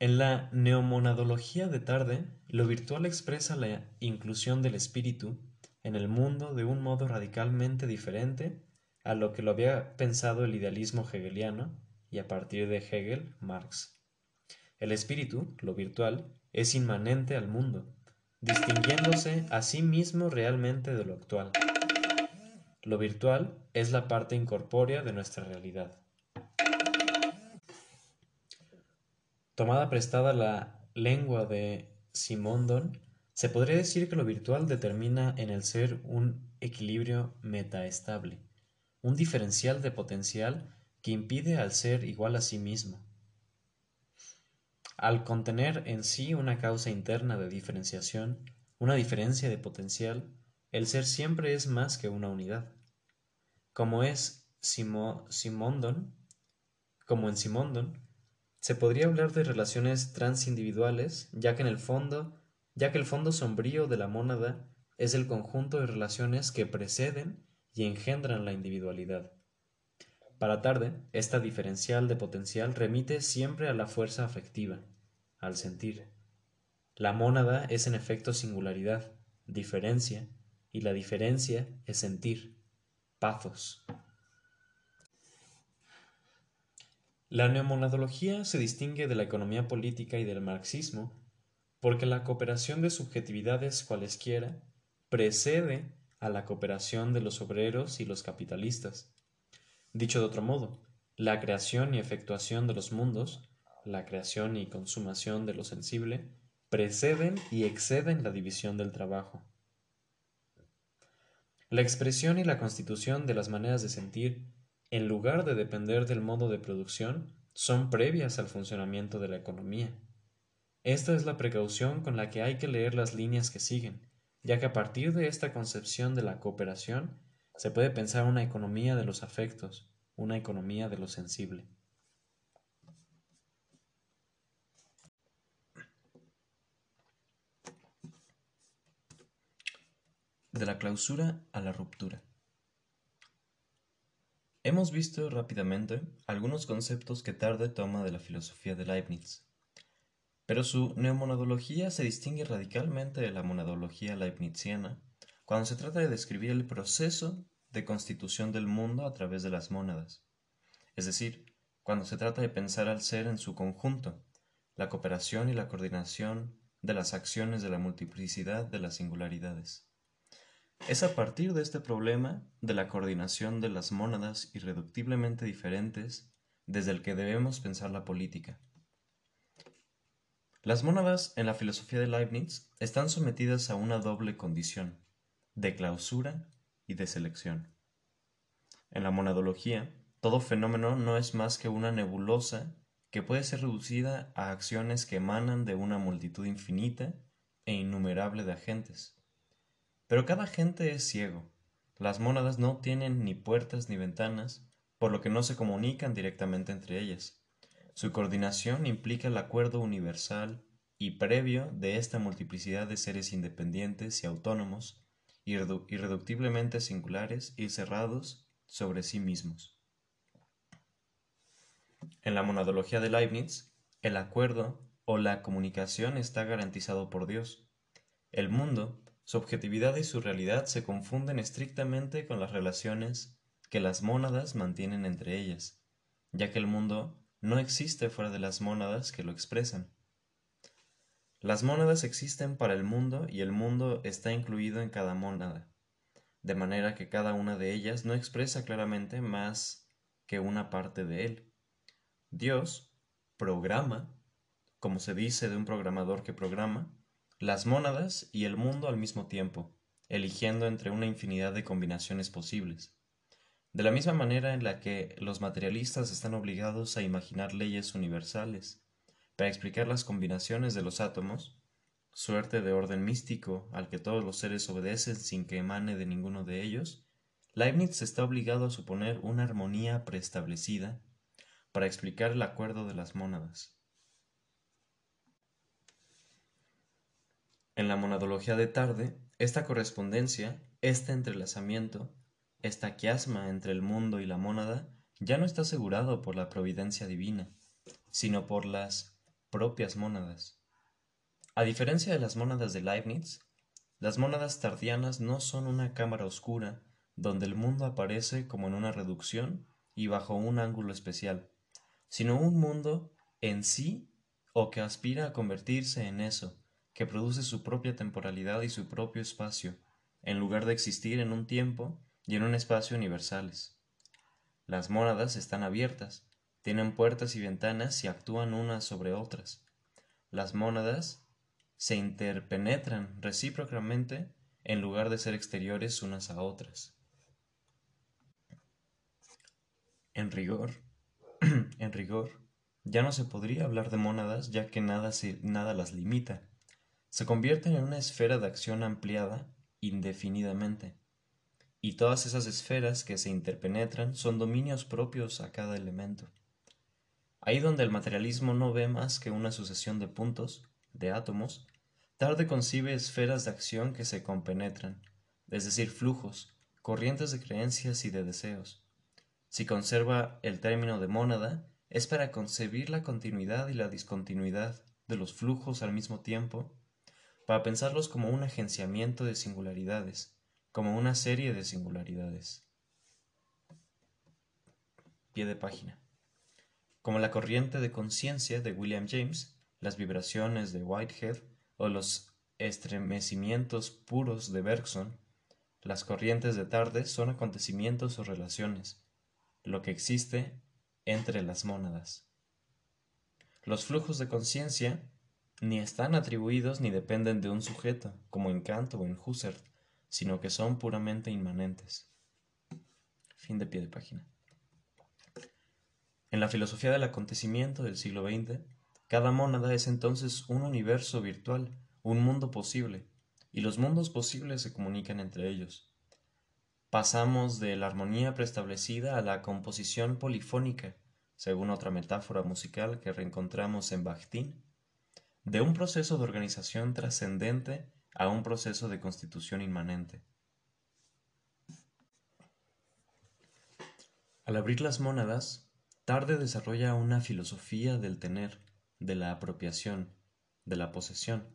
Speaker 1: en la neomonadología de tarde, lo virtual expresa la inclusión del espíritu en el mundo de un modo radicalmente diferente a lo que lo había pensado el idealismo hegeliano y a partir de Hegel, Marx. El espíritu, lo virtual, es inmanente al mundo, distinguiéndose a sí mismo realmente de lo actual. Lo virtual es la parte incorpórea de nuestra realidad. Tomada prestada la lengua de Simondon, se podría decir que lo virtual determina en el ser un equilibrio metaestable un diferencial de potencial que impide al ser igual a sí mismo. Al contener en sí una causa interna de diferenciación, una diferencia de potencial, el ser siempre es más que una unidad. Como es Simondon, como en Simondon, se podría hablar de relaciones transindividuales, ya que en el fondo ya que el fondo sombrío de la mónada es el conjunto de relaciones que preceden y engendran la individualidad. Para Tarde, esta diferencial de potencial remite siempre a la fuerza afectiva, al sentir. La mónada es en efecto singularidad, diferencia, y la diferencia es sentir, pathos. La neomonadología se distingue de la economía política y del marxismo porque la cooperación de subjetividades cualesquiera precede a la cooperación de los obreros y los capitalistas. Dicho de otro modo, la creación y efectuación de los mundos, la creación y consumación de lo sensible, preceden y exceden la división del trabajo. La expresión y la constitución de las maneras de sentir en lugar de depender del modo de producción, son previas al funcionamiento de la economía. Esta es la precaución con la que hay que leer las líneas que siguen, ya que a partir de esta concepción de la cooperación se puede pensar una economía de los afectos, una economía de lo sensible. De la clausura a la ruptura. Hemos visto rápidamente algunos conceptos que Tarde toma de la filosofía de Leibniz, pero su neomonadología se distingue radicalmente de la monadología leibniziana cuando se trata de describir el proceso de constitución del mundo a través de las mónadas, es decir, cuando se trata de pensar al ser en su conjunto, la cooperación y la coordinación de las acciones de la multiplicidad de las singularidades. Es a partir de este problema de la coordinación de las mónadas irreductiblemente diferentes desde el que debemos pensar la política. Las mónadas en la filosofía de Leibniz están sometidas a una doble condición, de clausura y de selección. En la monadología, todo fenómeno no es más que una nebulosa que puede ser reducida a acciones que emanan de una multitud infinita e innumerable de agentes. Pero cada agente es ciego. Las mónadas no tienen ni puertas ni ventanas, por lo que no se comunican directamente entre ellas. Su coordinación implica el acuerdo universal y previo de esta multiplicidad de seres independientes y autónomos, irreductiblemente singulares y cerrados sobre sí mismos. En la monadología de Leibniz, el acuerdo o la comunicación está garantizado por Dios. El mundo su objetividad y su realidad se confunden estrictamente con las relaciones que las mónadas mantienen entre ellas, ya que el mundo no existe fuera de las mónadas que lo expresan. Las mónadas existen para el mundo y el mundo está incluido en cada mónada, de manera que cada una de ellas no expresa claramente más que una parte de él. Dios programa, como se dice de un programador que programa, las mónadas y el mundo al mismo tiempo, eligiendo entre una infinidad de combinaciones posibles. De la misma manera en la que los materialistas están obligados a imaginar leyes universales para explicar las combinaciones de los átomos, suerte de orden místico al que todos los seres obedecen sin que emane de ninguno de ellos, Leibniz está obligado a suponer una armonía preestablecida para explicar el acuerdo de las mónadas. En la monadología de tarde, esta correspondencia, este entrelazamiento, esta quiasma entre el mundo y la mónada, ya no está asegurado por la providencia divina, sino por las propias mónadas. A diferencia de las mónadas de Leibniz, las mónadas tardianas no son una cámara oscura donde el mundo aparece como en una reducción y bajo un ángulo especial, sino un mundo en sí o que aspira a convertirse en eso, que produce su propia temporalidad y su propio espacio, en lugar de existir en un tiempo y en un espacio universales. Las mónadas están abiertas, tienen puertas y ventanas y actúan unas sobre otras. Las mónadas se interpenetran recíprocamente en lugar de ser exteriores unas a otras. En rigor, en rigor, ya no se podría hablar de mónadas ya que nada, nada las limita se convierten en una esfera de acción ampliada indefinidamente, y todas esas esferas que se interpenetran son dominios propios a cada elemento. Ahí donde el materialismo no ve más que una sucesión de puntos, de átomos, Tarde concibe esferas de acción que se compenetran, es decir, flujos, corrientes de creencias y de deseos. Si conserva el término de mónada, es para concebir la continuidad y la discontinuidad de los flujos al mismo tiempo, para pensarlos como un agenciamiento de singularidades, como una serie de singularidades. Pie de página. Como la corriente de conciencia de William James, las vibraciones de Whitehead o los estremecimientos puros de Bergson, las corrientes de tarde son acontecimientos o relaciones, lo que existe entre las mónadas. Los flujos de conciencia ni están atribuidos ni dependen de un sujeto, como en Kant o en Husserl, sino que son puramente inmanentes. Fin de pie de página. En la filosofía del acontecimiento del siglo XX, cada mónada es entonces un universo virtual, un mundo posible, y los mundos posibles se comunican entre ellos. Pasamos de la armonía preestablecida a la composición polifónica, según otra metáfora musical que reencontramos en Bakhtin, de un proceso de organización trascendente a un proceso de constitución inmanente. Al abrir las mónadas, Tarde desarrolla una filosofía del tener, de la apropiación, de la posesión,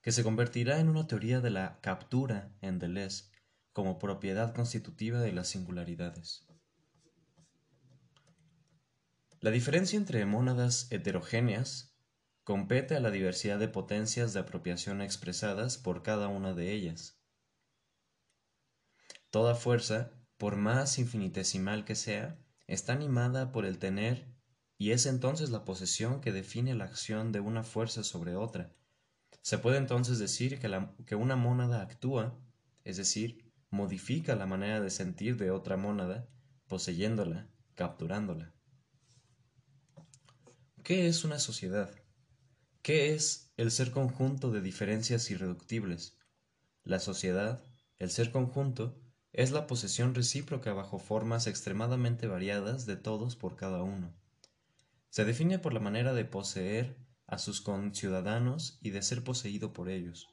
Speaker 1: que se convertirá en una teoría de la captura en Deleuze como propiedad constitutiva de las singularidades. La diferencia entre mónadas heterogéneas compete a la diversidad de potencias de apropiación expresadas por cada una de ellas. Toda fuerza, por más infinitesimal que sea, está animada por el tener y es entonces la posesión que define la acción de una fuerza sobre otra. Se puede entonces decir que, que una mónada actúa, es decir, modifica la manera de sentir de otra mónada, poseyéndola, capturándola. ¿Qué es una sociedad? ¿Qué es el ser conjunto de diferencias irreductibles? La sociedad, el ser conjunto, es la posesión recíproca bajo formas extremadamente variadas de todos por cada uno. Se define por la manera de poseer a sus conciudadanos y de ser poseído por ellos.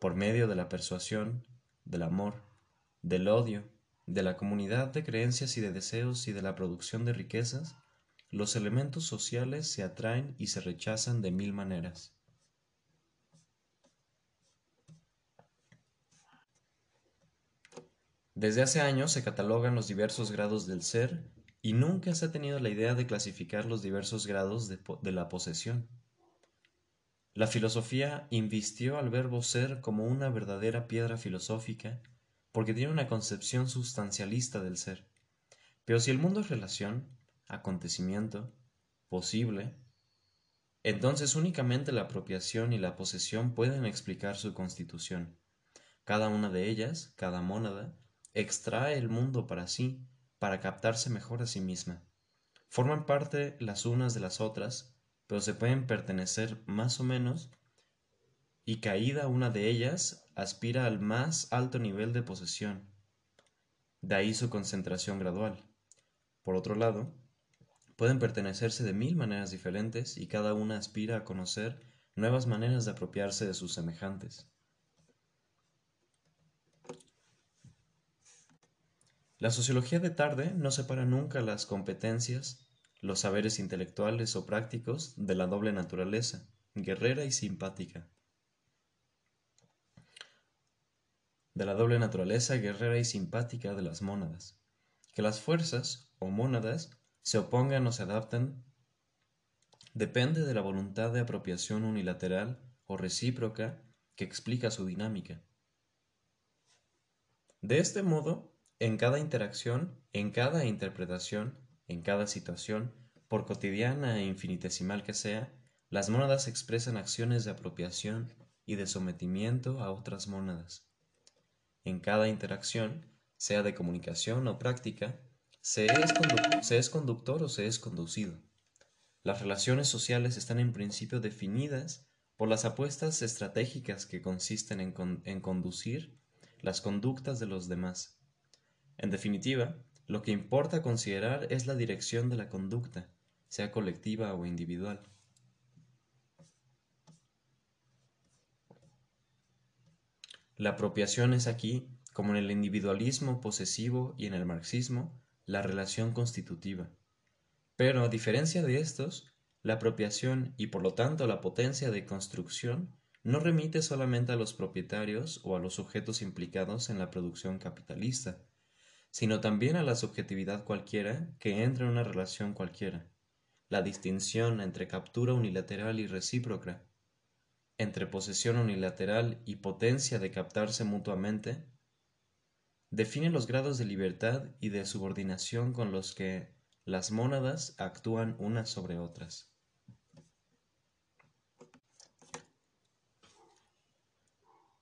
Speaker 1: Por medio de la persuasión, del amor, del odio, de la comunidad de creencias y de deseos y de la producción de riquezas, los elementos sociales se atraen y se rechazan de mil maneras. Desde hace años se catalogan los diversos grados del ser y nunca se ha tenido la idea de clasificar los diversos grados de, la posesión. La filosofía invistió al verbo ser como una verdadera piedra filosófica porque tiene una concepción sustancialista del ser. Pero si el mundo es relación, acontecimiento, posible, entonces únicamente la apropiación y la posesión pueden explicar su constitución. Cada una de ellas, cada mónada, extrae el mundo para sí, para captarse mejor a sí misma. Forman parte las unas de las otras, pero se pueden pertenecer más o menos, y caída una de ellas aspira al más alto nivel de posesión. De ahí su concentración gradual. Por otro lado, Pueden pertenecerse de mil maneras diferentes y cada una aspira a conocer nuevas maneras de apropiarse de sus semejantes. La sociología de tarde no separa nunca las competencias, los saberes intelectuales o prácticos de la doble naturaleza, guerrera y simpática. De la doble naturaleza guerrera y simpática de las mónadas, que las fuerzas o mónadas se opongan o se adapten depende de la voluntad de apropiación unilateral o recíproca que explica su dinámica. De este modo, en cada interacción, en cada interpretación, en cada situación, por cotidiana e infinitesimal que sea, las mónadas expresan acciones de apropiación y de sometimiento a otras mónadas. En cada interacción, sea de comunicación o práctica, se es, conductor o se es conducido. Las relaciones sociales están en principio definidas por las apuestas estratégicas que consisten en, en conducir las conductas de los demás. En definitiva, lo que importa considerar es la dirección de la conducta, sea colectiva o individual. La apropiación es aquí, como en el individualismo posesivo y en el marxismo, la relación constitutiva. Pero, a diferencia de estos, la apropiación y por lo tanto la potencia de construcción no remite solamente a los propietarios o a los sujetos implicados en la producción capitalista, sino también a la subjetividad cualquiera que entra en una relación cualquiera, la distinción entre captura unilateral y recíproca, entre posesión unilateral y potencia de captarse mutuamente, define los grados de libertad y de subordinación con los que las mónadas actúan unas sobre otras.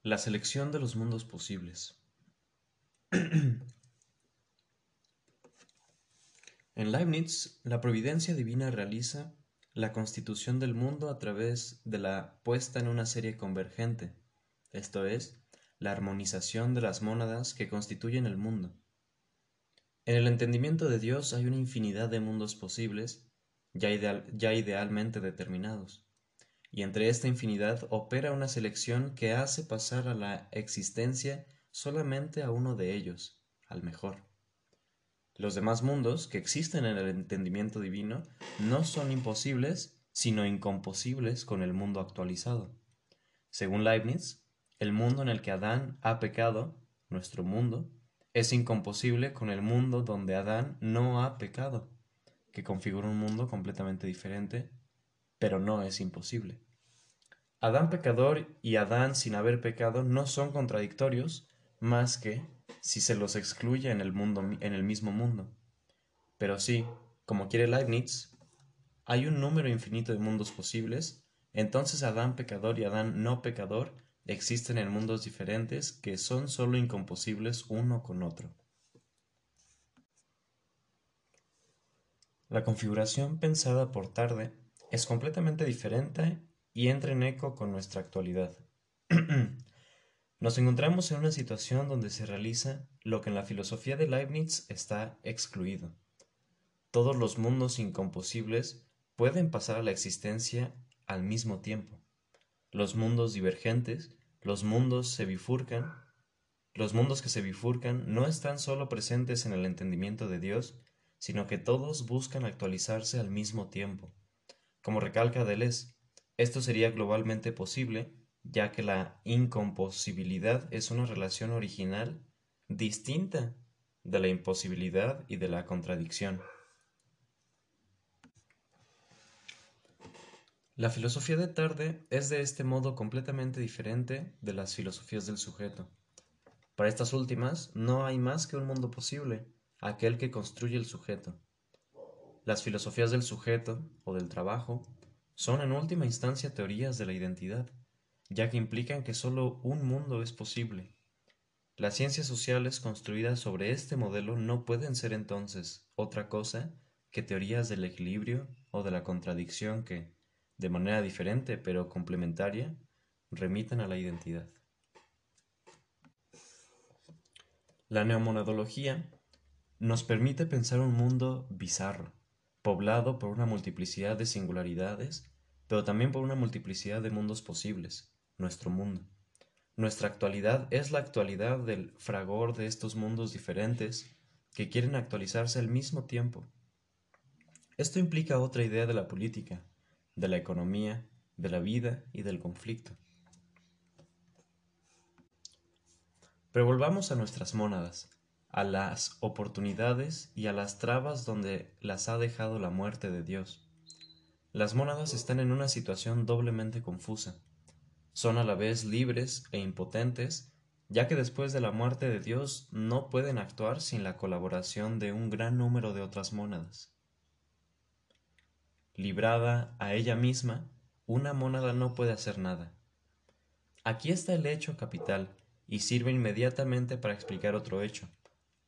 Speaker 1: La selección de los mundos posibles. en Leibniz, la providencia divina realiza la constitución del mundo a través de la puesta en una serie convergente, esto es, la armonización de las mónadas que constituyen el mundo. En el entendimiento de Dios hay una infinidad de mundos posibles, ya, ya idealmente determinados y entre esta infinidad opera una selección que hace pasar a la existencia solamente a uno de ellos, al mejor. Los demás mundos que existen en el entendimiento divino no son imposibles, sino incomposibles con el mundo actualizado. Según Leibniz, el mundo en el que Adán ha pecado, nuestro mundo, es incomposible con el mundo donde Adán no ha pecado, que configura un mundo completamente diferente pero no es imposible. Adán pecador y Adán sin haber pecado no son contradictorios más que si se los excluye en el, mundo, en el mismo mundo. Pero sí, como quiere Leibniz, hay un número infinito de mundos posibles, entonces Adán pecador y Adán no pecador existen en mundos diferentes que son sólo incomposibles uno con otro. La configuración pensada por tarde es completamente diferente y entra en eco con nuestra actualidad. Nos encontramos en una situación donde se realiza lo que en la filosofía de Leibniz está excluido. Todos los mundos incomposibles pueden pasar a la existencia al mismo tiempo. Los mundos divergentes, los mundos se bifurcan, los mundos que se bifurcan no están solo presentes en el entendimiento de Dios, sino que todos buscan actualizarse al mismo tiempo. Como recalca Deleuze, esto sería globalmente posible, ya que la incomposibilidad es una relación original distinta de la imposibilidad y de la contradicción. La filosofía de tarde es de este modo completamente diferente de las filosofías del sujeto. Para estas últimas no hay más que un mundo posible, aquel que construye el sujeto. Las filosofías del sujeto o del trabajo son en última instancia teorías de la identidad, ya que implican que solo un mundo es posible. Las ciencias sociales construidas sobre este modelo no pueden ser entonces otra cosa que teorías del equilibrio o de la contradicción que, de manera diferente pero complementaria, remitan a la identidad. La neomonadología nos permite pensar un mundo bizarro, poblado por una multiplicidad de singularidades, pero también por una multiplicidad de mundos posibles, nuestro mundo. Nuestra actualidad es la actualidad del fragor de estos mundos diferentes que quieren actualizarse al mismo tiempo. Esto implica otra idea de la política, de la economía, de la vida y del conflicto. Pero volvamos a nuestras mónadas a las oportunidades y a las trabas donde las ha dejado la muerte de Dios. Las mónadas están en una situación doblemente confusa. Son a la vez libres e impotentes, ya que después de la muerte de Dios no pueden actuar sin la colaboración de un gran número de otras mónadas. Librada a ella misma, una mónada no puede hacer nada. Aquí está el hecho capital y sirve inmediatamente para explicar otro hecho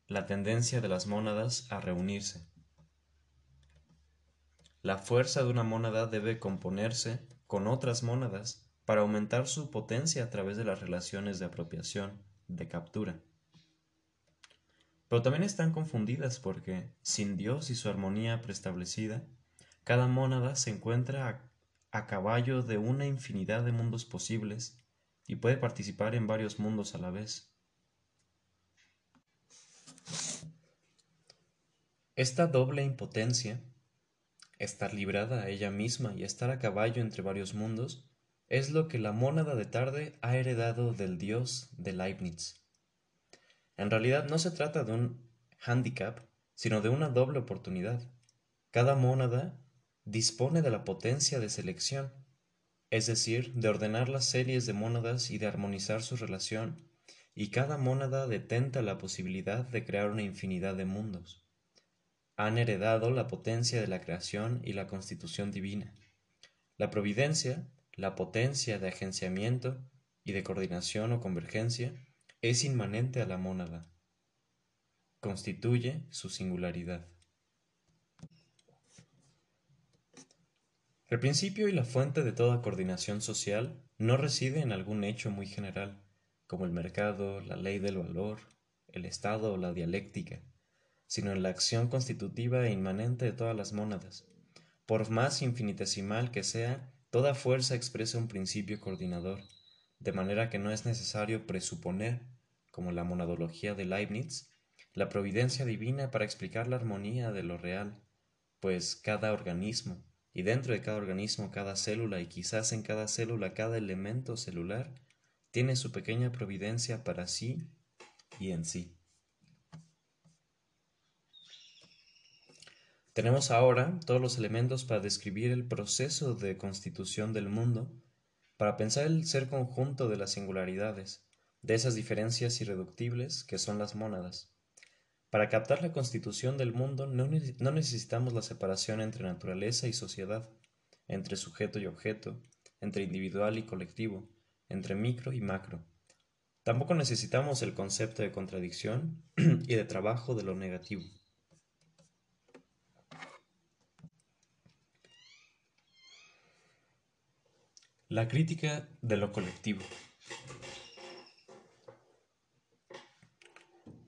Speaker 1: la tendencia de las mónadas a reunirse. La fuerza de una mónada debe componerse con otras mónadas para aumentar su potencia a través de las relaciones de apropiación, de captura. Pero también están confundidas porque, sin Dios y su armonía preestablecida, cada mónada se encuentra a, caballo de una infinidad de mundos posibles y puede participar en varios mundos a la vez. Esta doble impotencia, estar librada a ella misma y estar a caballo entre varios mundos, es lo que la mónada de tarde ha heredado del dios de Leibniz. En realidad no se trata de un handicap, sino de una doble oportunidad. Cada mónada dispone de la potencia de selección, es decir, de ordenar las series de mónadas y de armonizar su relación, y cada mónada detenta la posibilidad de crear una infinidad de mundos. Han heredado la potencia de la creación y la constitución divina. La providencia, la potencia de agenciamiento y de coordinación o convergencia, es inmanente a la mónada. Constituye su singularidad. El principio y la fuente de toda coordinación social no reside en algún hecho muy general, como el mercado, la ley del valor, el Estado o la dialéctica, sino en la acción constitutiva e inmanente de todas las mónadas. Por más infinitesimal que sea, toda fuerza expresa un principio coordinador, de manera que no es necesario presuponer, como la monadología de Leibniz, la providencia divina para explicar la armonía de lo real, pues cada organismo, y dentro de cada organismo cada célula y quizás en cada célula cada elemento celular tiene su pequeña providencia para sí y en sí. Tenemos ahora todos los elementos para describir el proceso de constitución del mundo, para pensar el ser conjunto de las singularidades, de esas diferencias irreductibles que son las mónadas. Para captar la constitución del mundo no, necesitamos la separación entre naturaleza y sociedad, entre sujeto y objeto, entre individual y colectivo, entre micro y macro. Tampoco necesitamos el concepto de contradicción y de trabajo de lo negativo. La crítica de lo colectivo.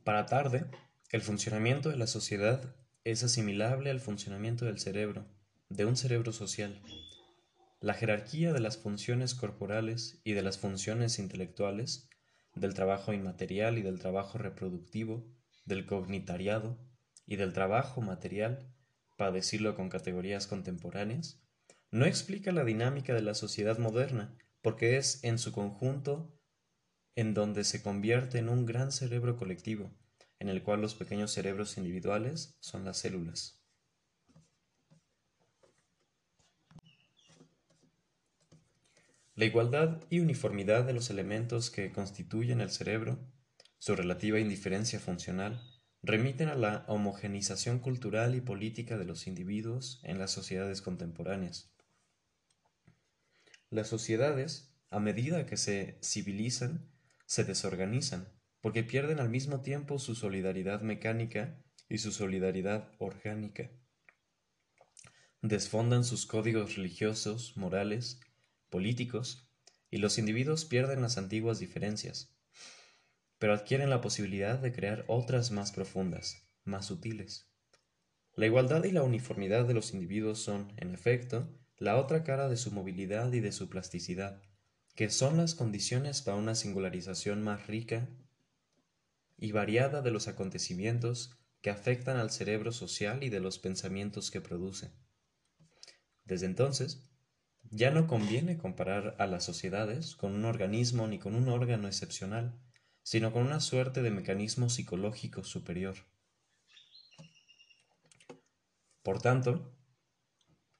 Speaker 1: Para tarde, el funcionamiento de la sociedad es asimilable al funcionamiento del cerebro, de un cerebro social. La jerarquía de las funciones corporales y de las funciones intelectuales, del trabajo inmaterial y del trabajo reproductivo, del cognitariado y del trabajo material, para decirlo con categorías contemporáneas, no explica la dinámica de la sociedad moderna, porque es en su conjunto en donde se convierte en un gran cerebro colectivo, en el cual los pequeños cerebros individuales son las células. La igualdad y uniformidad de los elementos que constituyen el cerebro, su relativa indiferencia funcional, remiten a la homogenización cultural y política de los individuos en las sociedades contemporáneas. Las sociedades, a medida que se civilizan, se desorganizan, porque pierden al mismo tiempo su solidaridad mecánica y su solidaridad orgánica. Desfondan sus códigos religiosos, morales, políticos, y los individuos pierden las antiguas diferencias, pero adquieren la posibilidad de crear otras más profundas, más sutiles. La igualdad y la uniformidad de los individuos son, en efecto, la otra cara de su movilidad y de su plasticidad, que son las condiciones para una singularización más rica y variada de los acontecimientos que afectan al cerebro social y de los pensamientos que produce. Desde entonces, ya no conviene comparar a las sociedades con un organismo ni con un órgano excepcional, sino con una suerte de mecanismo psicológico superior. Por tanto,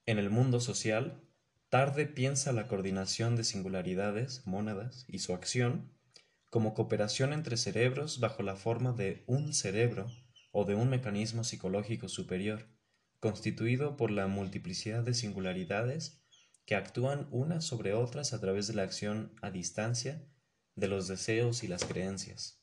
Speaker 1: en el mundo social, Tarde piensa la coordinación de singularidades, mónadas y su acción como cooperación entre cerebros bajo la forma de un cerebro o de un mecanismo psicológico superior, constituido por la multiplicidad de singularidades que actúan unas sobre otras a través de la acción a distancia de los deseos y las creencias.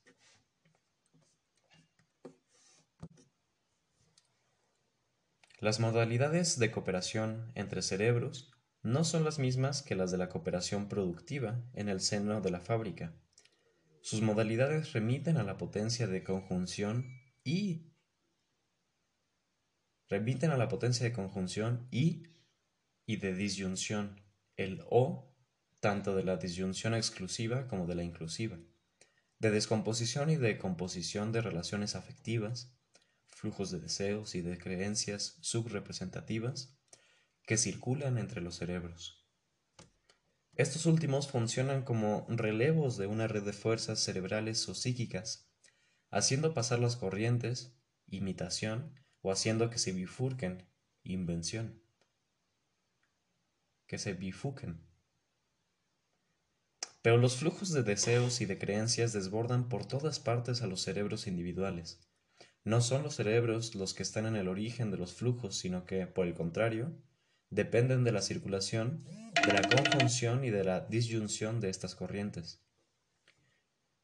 Speaker 1: Las modalidades de cooperación entre cerebros no son las mismas que las de la cooperación productiva en el seno de la fábrica, sus modalidades remiten a la potencia de conjunción y remiten a la potencia de conjunción y y de disyunción, el O tanto de la disyunción exclusiva como de la inclusiva, de descomposición y de composición de relaciones afectivas, flujos de deseos y de creencias subrepresentativas que circulan entre los cerebros. Estos últimos funcionan como relevos de una red de fuerzas cerebrales o psíquicas, haciendo pasar las corrientes, imitación, o haciendo que se bifurquen, invención. Que se bifurquen. Pero los flujos de deseos y de creencias desbordan por todas partes a los cerebros individuales. No son los cerebros los que están en el origen de los flujos, sino que, por el contrario, dependen de la circulación de la conjunción y de la disyunción de estas corrientes.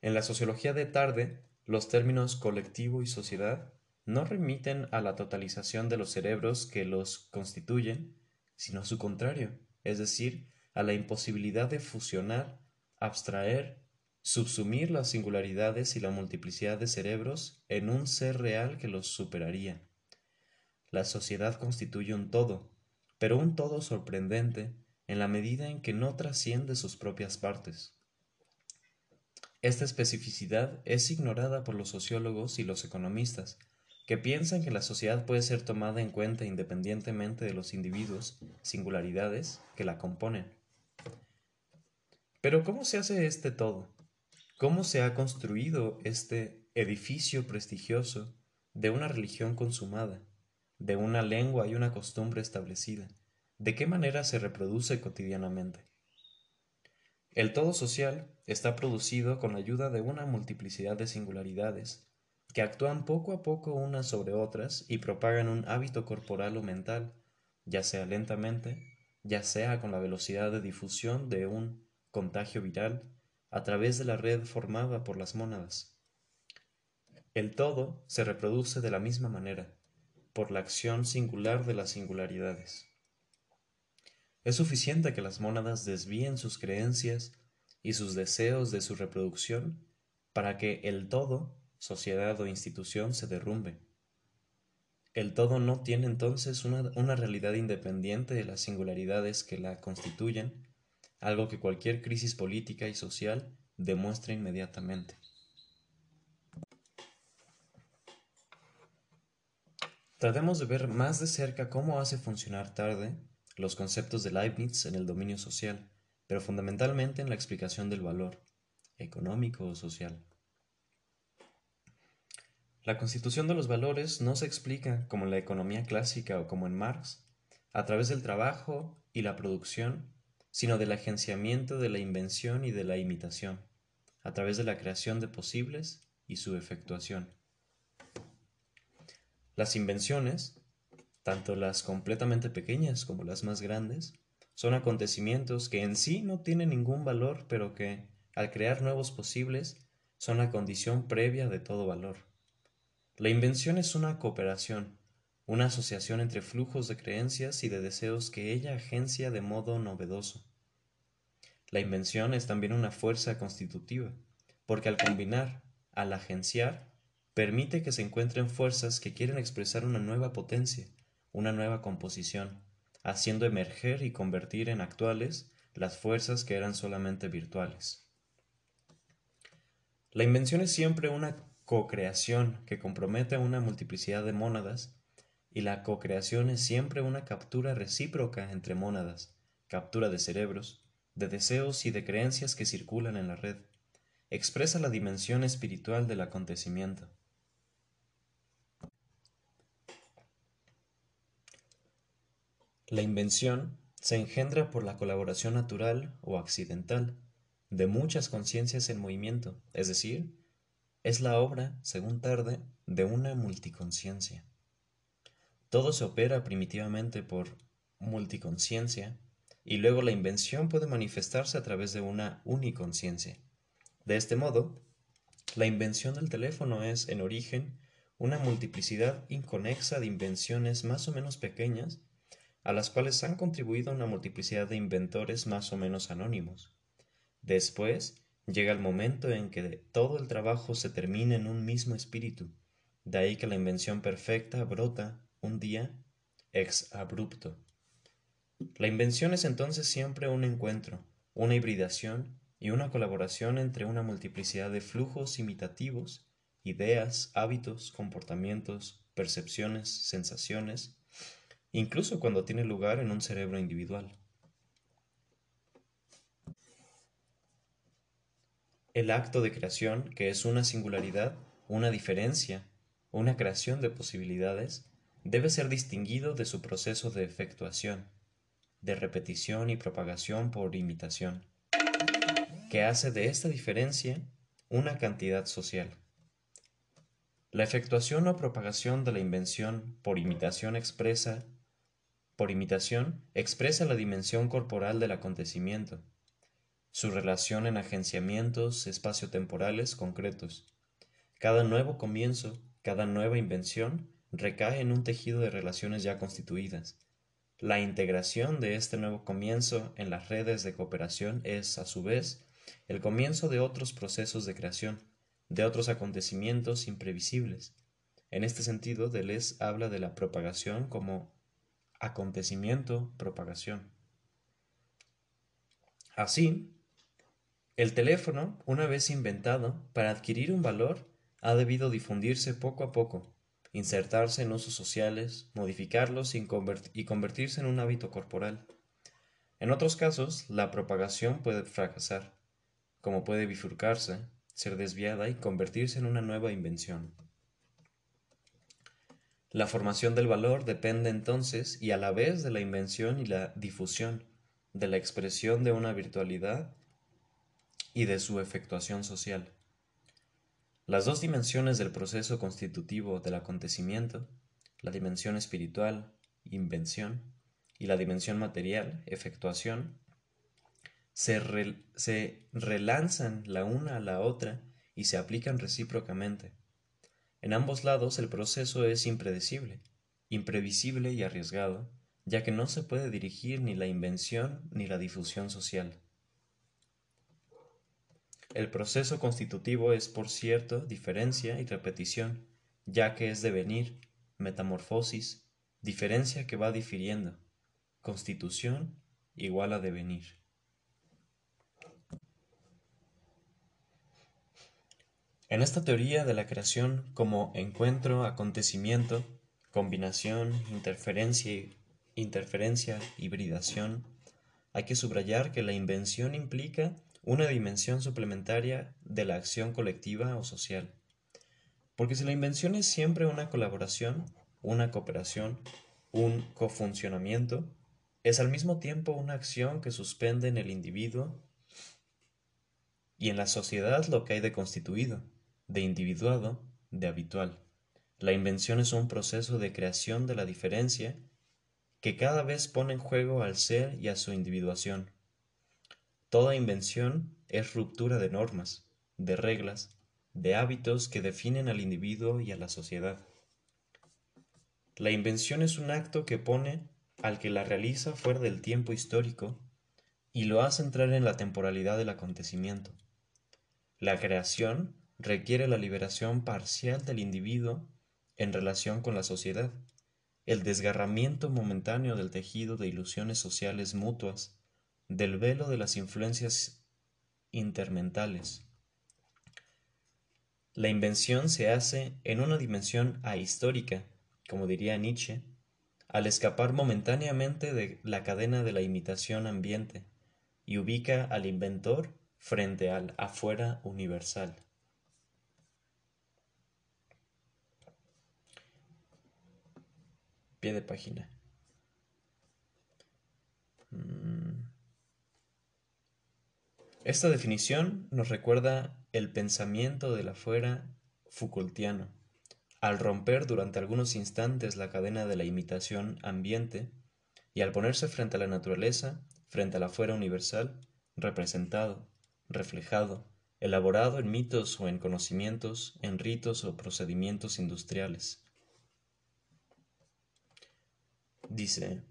Speaker 1: En la sociología de tarde, los términos colectivo y sociedad no remiten a la totalización de los cerebros que los constituyen, sino a su contrario, es decir, a la imposibilidad de fusionar, abstraer, subsumir las singularidades y la multiplicidad de cerebros en un ser real que los superaría. La sociedad constituye un todo, pero un todo sorprendente en la medida en que no trasciende sus propias partes. Esta especificidad es ignorada por los sociólogos y los economistas, que piensan que la sociedad puede ser tomada en cuenta independientemente de los individuos, singularidades que la componen. Pero ¿cómo se hace este todo? ¿Cómo se ha construido este edificio prestigioso de una religión consumada, de una lengua y una costumbre establecida? ¿De qué manera se reproduce cotidianamente? El todo social está producido con la ayuda de una multiplicidad de singularidades que actúan poco a poco unas sobre otras y propagan un hábito corporal o mental, ya sea lentamente, ya sea con la velocidad de difusión de un contagio viral a través de la red formada por las mónadas. El todo se reproduce de la misma manera, por la acción singular de las singularidades. Es suficiente que las mónadas desvíen sus creencias y sus deseos de su reproducción para que el todo, sociedad o institución, se derrumbe. El todo no tiene entonces una, una, realidad independiente de las singularidades que la constituyen, algo que cualquier crisis política y social demuestra inmediatamente. Tratemos de ver más de cerca cómo hace funcionar tarde los conceptos de Leibniz en el dominio social, pero fundamentalmente en la explicación del valor, económico o social. La constitución de los valores no se explica como en la economía clásica o como en Marx, a través del trabajo y la producción, sino del agenciamiento de la invención y de la imitación, a través de la creación de posibles y su efectuación. Las invenciones, tanto las completamente pequeñas como las más grandes, son acontecimientos que en sí no tienen ningún valor, pero que, al crear nuevos posibles, son la condición previa de todo valor. La invención es una cooperación, una asociación entre flujos de creencias y de deseos que ella agencia de modo novedoso. La invención es también una fuerza constitutiva, porque al combinar, al agenciar, permite que se encuentren fuerzas que quieren expresar una nueva potencia, una nueva composición, haciendo emerger y convertir en actuales las fuerzas que eran solamente virtuales. La invención es siempre una co-creación que compromete a una multiplicidad de mónadas y la co-creación es siempre una captura recíproca entre mónadas, captura de cerebros, de deseos y de creencias que circulan en la red. Expresa la dimensión espiritual del acontecimiento. La invención se engendra por la colaboración natural o accidental de muchas conciencias en movimiento, es decir, es la obra, según tarde, de una multiconciencia. Todo se opera primitivamente por multiconciencia y luego la invención puede manifestarse a través de una uniconciencia. De este modo, la invención del teléfono es, en origen, una multiplicidad inconexa de invenciones más o menos pequeñas a las cuales han contribuido una multiplicidad de inventores más o menos anónimos. Después llega el momento en que todo el trabajo se termina en un mismo espíritu, de ahí que la invención perfecta brota un día ex abrupto. La invención es entonces siempre un encuentro, una hibridación y una colaboración entre una multiplicidad de flujos imitativos, ideas, hábitos, comportamientos, percepciones, sensaciones, incluso cuando tiene lugar en un cerebro individual. El acto de creación, que es una singularidad, una diferencia, una creación de posibilidades, debe ser distinguido de su proceso de efectuación, de repetición y propagación por imitación, que hace de esta diferencia una cantidad social. La efectuación o propagación de la invención por imitación expresa por imitación expresa la dimensión corporal del acontecimiento, su relación en agenciamientos espaciotemporales concretos. Cada nuevo comienzo, cada nueva invención recae en un tejido de relaciones ya constituidas. La integración de este nuevo comienzo en las redes de cooperación es, a su vez, el comienzo de otros procesos de creación, de otros acontecimientos imprevisibles. En este sentido, Deleuze habla de la propagación como acontecimiento, propagación. Así, el teléfono, una vez inventado, para adquirir un valor, ha debido difundirse poco a poco, insertarse en usos sociales, modificarlos y, convertirse en un hábito corporal. En otros casos, la propagación puede fracasar, como puede bifurcarse, ser desviada y convertirse en una nueva invención. La formación del valor depende entonces y a la vez de la invención y la difusión, de la expresión de una virtualidad y de su efectuación social. Las dos dimensiones del proceso constitutivo del acontecimiento, la dimensión espiritual, invención, y la dimensión material, efectuación, se, relanzan la una a la otra y se aplican recíprocamente. En ambos lados el proceso es impredecible, imprevisible y arriesgado, ya que no se puede dirigir ni la invención ni la difusión social. El proceso constitutivo es, por cierto, diferencia y repetición, ya que es devenir, metamorfosis, diferencia que va difiriendo, constitución igual a devenir. En esta teoría de la creación como encuentro, acontecimiento, combinación, interferencia, interferencia, hibridación, hay que subrayar que la invención implica una dimensión suplementaria de la acción colectiva o social. Porque si la invención es siempre una colaboración, una cooperación, un cofuncionamiento, es al mismo tiempo una acción que suspende en el individuo y en la sociedad lo que hay de constituido, de individuado, de habitual. La invención es un proceso de creación de la diferencia que cada vez pone en juego al ser y a su individuación. Toda invención es ruptura de normas, de reglas, de hábitos que definen al individuo y a la sociedad. La invención es un acto que pone al que la realiza fuera del tiempo histórico y lo hace entrar en la temporalidad del acontecimiento. La creación requiere la liberación parcial del individuo en relación con la sociedad, el desgarramiento momentáneo del tejido de ilusiones sociales mutuas, del velo de las influencias intermentales. La invención se hace en una dimensión ahistórica, como diría Nietzsche, al escapar momentáneamente de la cadena de la imitación ambiente, y ubica al inventor frente al afuera universal. Pie de página. Mm. Esta definición nos recuerda el pensamiento del afuera Foucaultiano. Al romper durante algunos instantes la cadena de la imitación ambiente y al ponerse frente a la naturaleza, frente al afuera universal, representado, reflejado, elaborado en mitos o en conocimientos, en ritos o procedimientos industriales. Dice,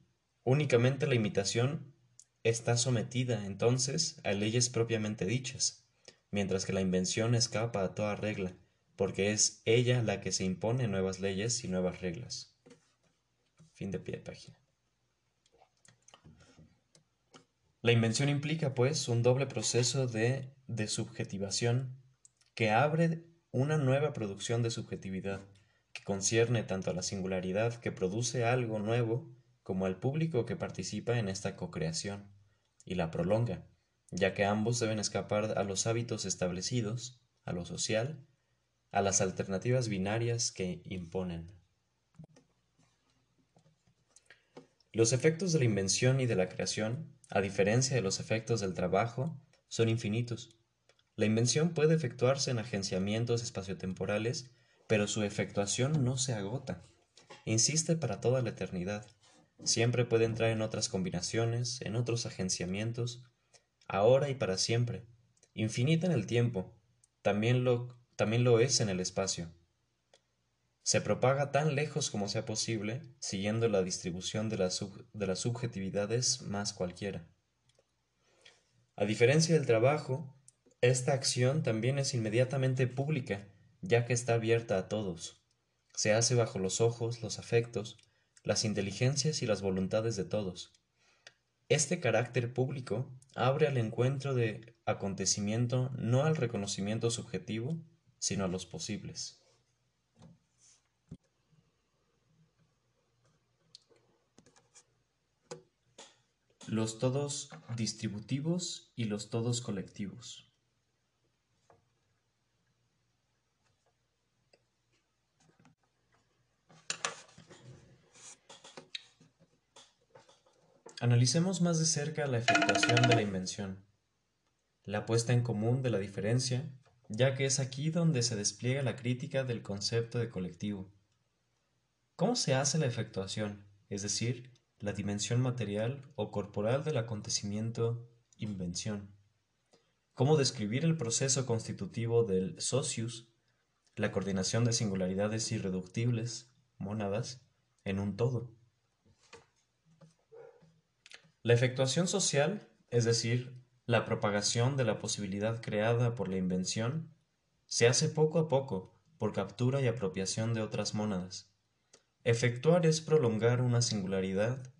Speaker 1: únicamente la imitación está sometida entonces a leyes propiamente dichas, mientras que la invención escapa a toda regla, porque es ella la que se impone nuevas leyes y nuevas reglas. Fin de pie de página. La invención implica, pues, un doble proceso de desubjetivación que abre una nueva producción de subjetividad, concierne tanto a la singularidad que produce algo nuevo como al público que participa en esta cocreación, y la prolonga, ya que ambos deben escapar a los hábitos establecidos, a lo social, a las alternativas binarias que imponen. Los efectos de la invención y de la creación, a diferencia de los efectos del trabajo, son infinitos. La invención puede efectuarse en agenciamientos espaciotemporales, pero su efectuación no se agota. Insiste para toda la eternidad. Siempre puede entrar en otras combinaciones, en otros agenciamientos, ahora y para siempre. Infinita en el tiempo, también lo, también lo es en el espacio se propaga tan lejos como sea posible, siguiendo la distribución de, de las subjetividades más cualquiera. A diferencia del trabajo, esta acción también es inmediatamente pública, ya que está abierta a todos. Se hace bajo los ojos, los afectos, las inteligencias y las voluntades de todos. Este carácter público abre al encuentro de acontecimiento no al reconocimiento subjetivo, sino a los posibles. los todos distributivos y los todos colectivos. Analicemos más de cerca la efectuación de la invención, la puesta en común de la diferencia, ya que es aquí donde se despliega la crítica del concepto de colectivo. ¿Cómo se hace la efectuación? Es decir, la dimensión material o corporal del acontecimiento invención. Cómo describir el proceso constitutivo del socius, la coordinación de singularidades irreductibles, mónadas, en un todo. La efectuación social, es decir, la propagación de la posibilidad creada por la invención, se hace poco a poco por captura y apropiación de otras mónadas. Efectuar es prolongar una singularidad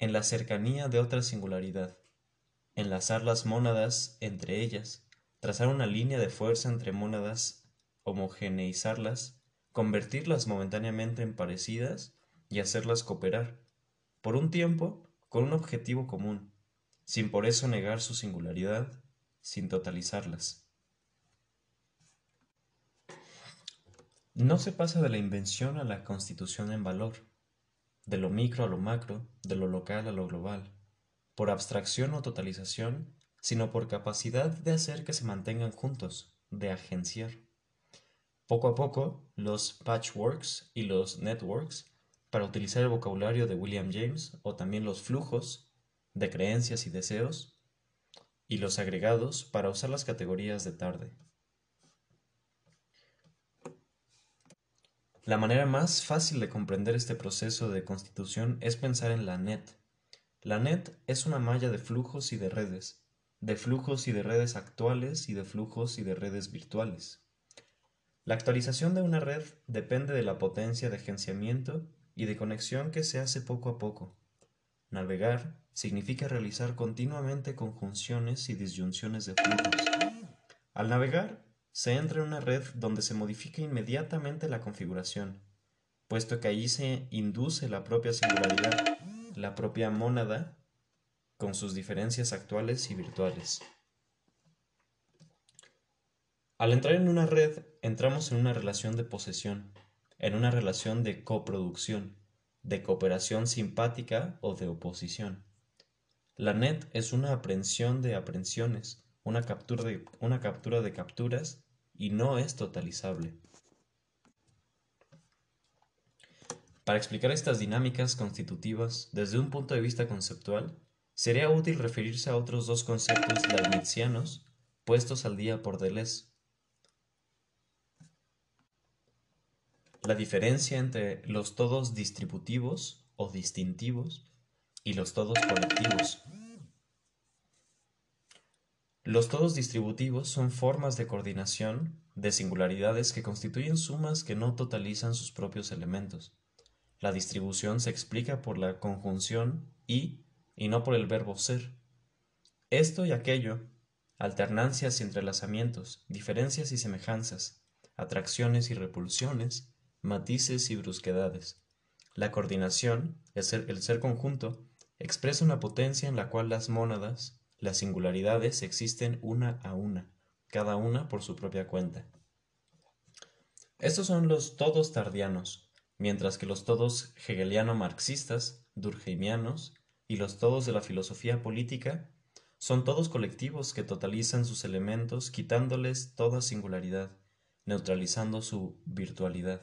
Speaker 1: en la cercanía de otra singularidad, enlazar las mónadas entre ellas, trazar una línea de fuerza entre mónadas, homogeneizarlas, convertirlas momentáneamente en parecidas y hacerlas cooperar, por un tiempo, con un objetivo común, sin por eso negar su singularidad, sin totalizarlas. No se pasa de la invención a la constitución en valor, de lo micro a lo macro, de lo local a lo global, por abstracción o totalización, sino por capacidad de hacer que se mantengan juntos, de agenciar. Poco a poco, los patchworks y los networks, para utilizar el vocabulario de William James, o también los flujos de creencias y deseos, y los agregados para usar las categorías de tarde. La manera más fácil de comprender este proceso de constitución es pensar en la net. La net es una malla de flujos y de redes, de flujos y de redes actuales y de flujos y de redes virtuales. La actualización de una red depende de la potencia de agenciamiento y de conexión que se hace poco a poco. Navegar significa realizar continuamente conjunciones y disyunciones de flujos. Al navegar, se entra en una red donde se modifica inmediatamente la configuración, puesto que allí se induce la propia singularidad, la propia mónada, con sus diferencias actuales y virtuales. Al entrar en una red, entramos en una relación de posesión, en una relación de coproducción, de cooperación simpática o de oposición. La net es una aprehensión de aprehensiones, una captura de, una captura de capturas y no es totalizable. Para explicar estas dinámicas constitutivas desde un punto de vista conceptual, sería útil referirse a otros dos conceptos leibnizianos puestos al día por Deleuze. La diferencia entre los todos distributivos o distintivos y los todos colectivos. Los todos distributivos son formas de coordinación de singularidades que constituyen sumas que no totalizan sus propios elementos. La distribución se explica por la conjunción y y no por el verbo ser. Esto y aquello, alternancias y entrelazamientos, diferencias y semejanzas, atracciones y repulsiones, matices y brusquedades. La coordinación, el ser, el ser conjunto, expresa una potencia en la cual las mónadas, las singularidades, existen una a una, cada una por su propia cuenta. Estos son los todos tardianos, mientras que los todos hegeliano-marxistas, durkheimianos y los todos de la filosofía política son todos colectivos que totalizan sus elementos quitándoles toda singularidad, neutralizando su virtualidad.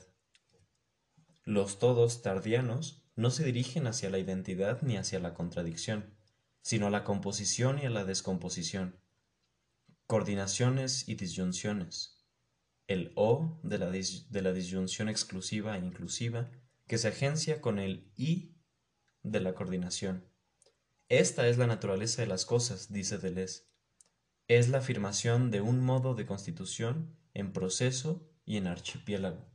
Speaker 1: Los todos tardianos no se dirigen hacia la identidad ni hacia la contradicción, sino a la composición y a la descomposición, coordinaciones y disyunciones, el O de la, de la disyunción exclusiva e inclusiva que se agencia con el I de la coordinación. Esta es la naturaleza de las cosas, dice Deleuze. Es la afirmación de un modo de constitución en proceso y en archipiélago.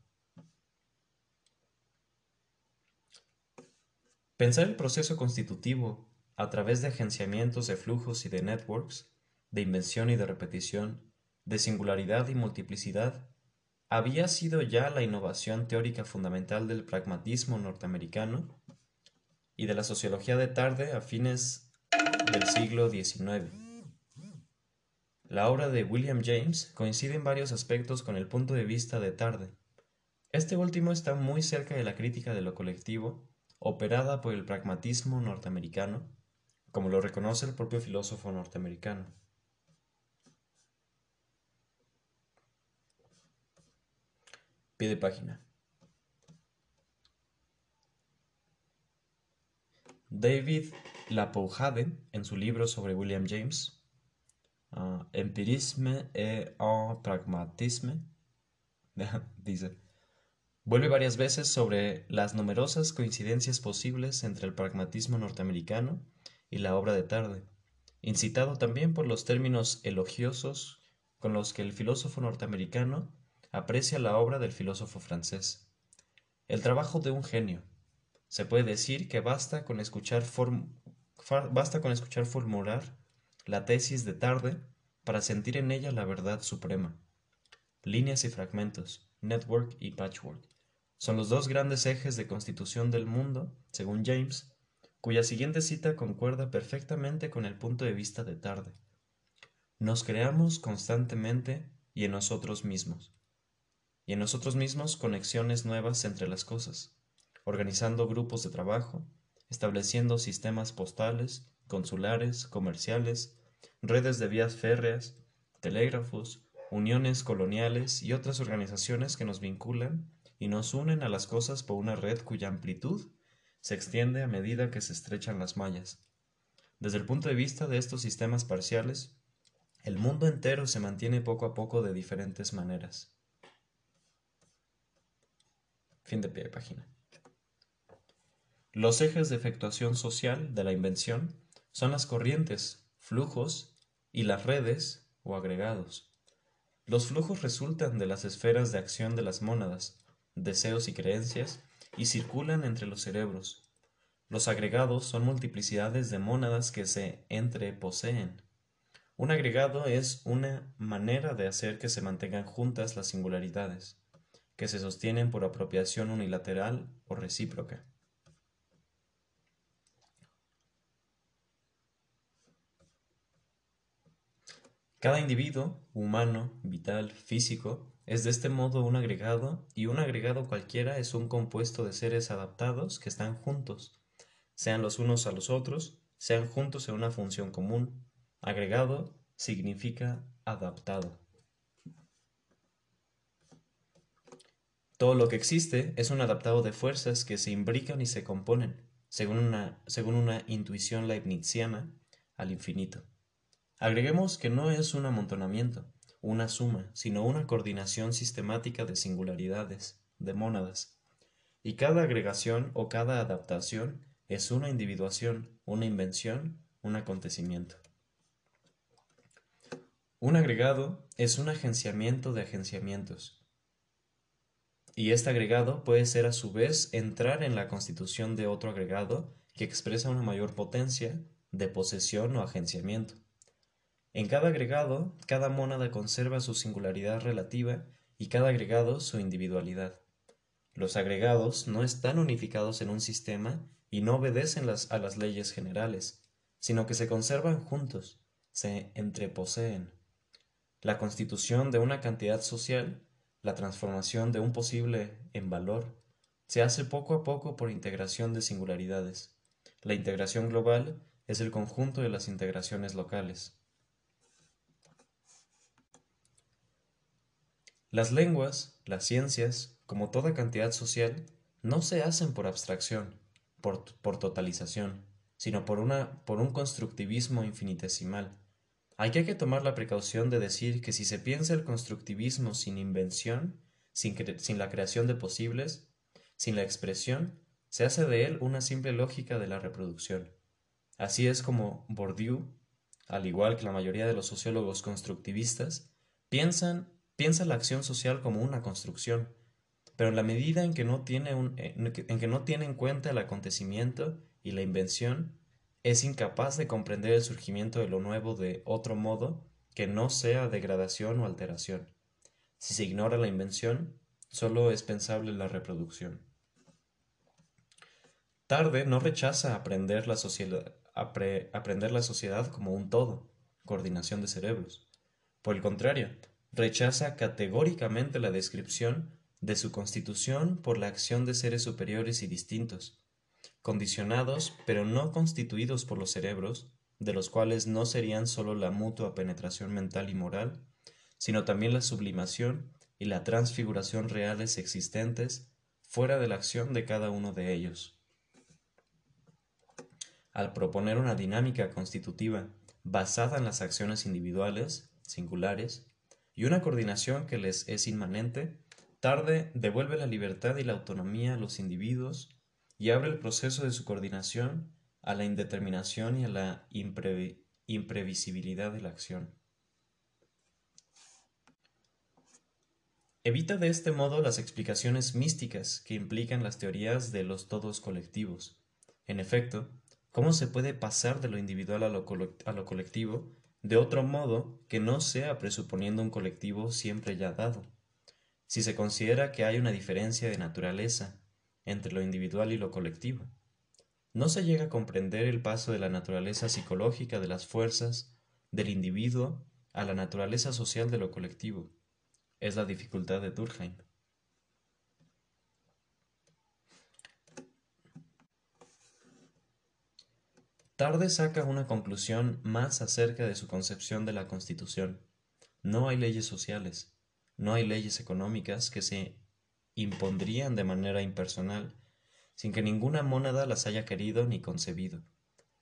Speaker 1: Pensar el proceso constitutivo a través de agenciamientos de flujos y de networks, de invención y de repetición, de singularidad y multiplicidad, había sido ya la innovación teórica fundamental del pragmatismo norteamericano y de la sociología de tarde a fines del siglo XIX. La obra de William James coincide en varios aspectos con el punto de vista de Tarde. Este último está muy cerca de la crítica de lo colectivo, operada por el pragmatismo norteamericano, como lo reconoce el propio filósofo norteamericano. Pie de página. David Lapouhade, en su libro sobre William James, uh, empirisme et pragmatisme, dice, vuelve varias veces sobre las numerosas coincidencias posibles entre el pragmatismo norteamericano y la obra de Tarde, incitado también por los términos elogiosos con los que el filósofo norteamericano aprecia la obra del filósofo francés. El trabajo de un genio. Se puede decir que basta con escuchar, basta con escuchar formular la tesis de tarde para sentir en ella la verdad suprema. Líneas y fragmentos, network y patchwork, son los dos grandes ejes de constitución del mundo, según James, cuya siguiente cita concuerda perfectamente con el punto de vista de tarde. Nos creamos constantemente y en nosotros mismos. Y en nosotros mismos conexiones nuevas entre las cosas, organizando grupos de trabajo, estableciendo sistemas postales, consulares, comerciales, redes de vías férreas, telégrafos, uniones coloniales y otras organizaciones que nos vinculan y nos unen a las cosas por una red cuya amplitud se extiende a medida que se estrechan las mallas. Desde el punto de vista de estos sistemas parciales, el mundo entero se mantiene poco a poco de diferentes maneras. Fin de pie de página. Los ejes de efectuación social de la invención son las corrientes, flujos y las redes o agregados. Los flujos resultan de las esferas de acción de las mónadas, deseos y creencias, y circulan entre los cerebros. Los agregados son multiplicidades de mónadas que se entreposeen. Un agregado es una manera de hacer que se mantengan juntas las singularidades, que se sostienen por apropiación unilateral o recíproca. Cada individuo, humano, vital, físico, es de este modo un agregado y un agregado cualquiera es un compuesto de seres adaptados que están juntos, sean los unos a los otros, sean juntos en una función común. Agregado significa adaptado. Todo lo que existe es un adaptado de fuerzas que se imbrican y se componen, según una, según una intuición leibniziana, al infinito. Agreguemos que no es un amontonamiento, una suma, sino una coordinación sistemática de singularidades, de mónadas. Y cada agregación o cada adaptación es una individuación, una invención, un acontecimiento. Un agregado es un agenciamiento de agenciamientos. Y este agregado puede ser a su vez entrar en la constitución de otro agregado que expresa una mayor potencia de posesión o agenciamiento. En cada agregado, cada mónada conserva su singularidad relativa y cada agregado su individualidad. Los agregados no están unificados en un sistema y no obedecen a las leyes generales, sino que se conservan juntos, se entreposeen. La constitución de una cantidad social, la transformación de un posible en valor, se hace poco a poco por integración de singularidades. La integración global es el conjunto de las integraciones locales. Las lenguas, las ciencias, como toda cantidad social, no se hacen por abstracción, por, totalización, sino por, una, por un constructivismo infinitesimal. Hay que tomar la precaución de decir que si se piensa el constructivismo sin invención, sin, sin la creación de posibles, sin la expresión, se hace de él una simple lógica de la reproducción. Así es como Bourdieu, al igual que la mayoría de los sociólogos constructivistas, piensan piensa la acción social como una construcción, pero en la medida en que no tiene, en que no tiene en cuenta el acontecimiento y la invención, es incapaz de comprender el surgimiento de lo nuevo de otro modo que no sea degradación o alteración. Si se ignora la invención, solo es pensable la reproducción. Tarde no rechaza aprender la, aprender la sociedad como un todo, coordinación de cerebros. Por el contrario, rechaza categóricamente la descripción de su constitución por la acción de seres superiores y distintos, condicionados pero no constituidos por los cerebros, de los cuales no serían sólo la mutua penetración mental y moral, sino también la sublimación y la transfiguración reales existentes fuera de la acción de cada uno de ellos. Al proponer una dinámica constitutiva basada en las acciones individuales, singulares, y una coordinación que les es inmanente, tarde devuelve la libertad y la autonomía a los individuos y abre el proceso de su coordinación a la indeterminación y a la imprevisibilidad de la acción. Evita de este modo las explicaciones místicas que implican las teorías de los todos colectivos. En efecto, ¿cómo se puede pasar de lo individual a lo, a lo colectivo de otro modo que no sea presuponiendo un colectivo siempre ya dado. Si se considera que hay una diferencia de naturaleza entre lo individual y lo colectivo, no se llega a comprender el paso de la naturaleza psicológica de las fuerzas del individuo a la naturaleza social de lo colectivo. Es la dificultad de Durkheim. Tarde saca una conclusión más acerca de su concepción de la Constitución. No hay leyes sociales, no hay leyes económicas que se impondrían de manera impersonal, sin que ninguna mónada las haya querido ni concebido.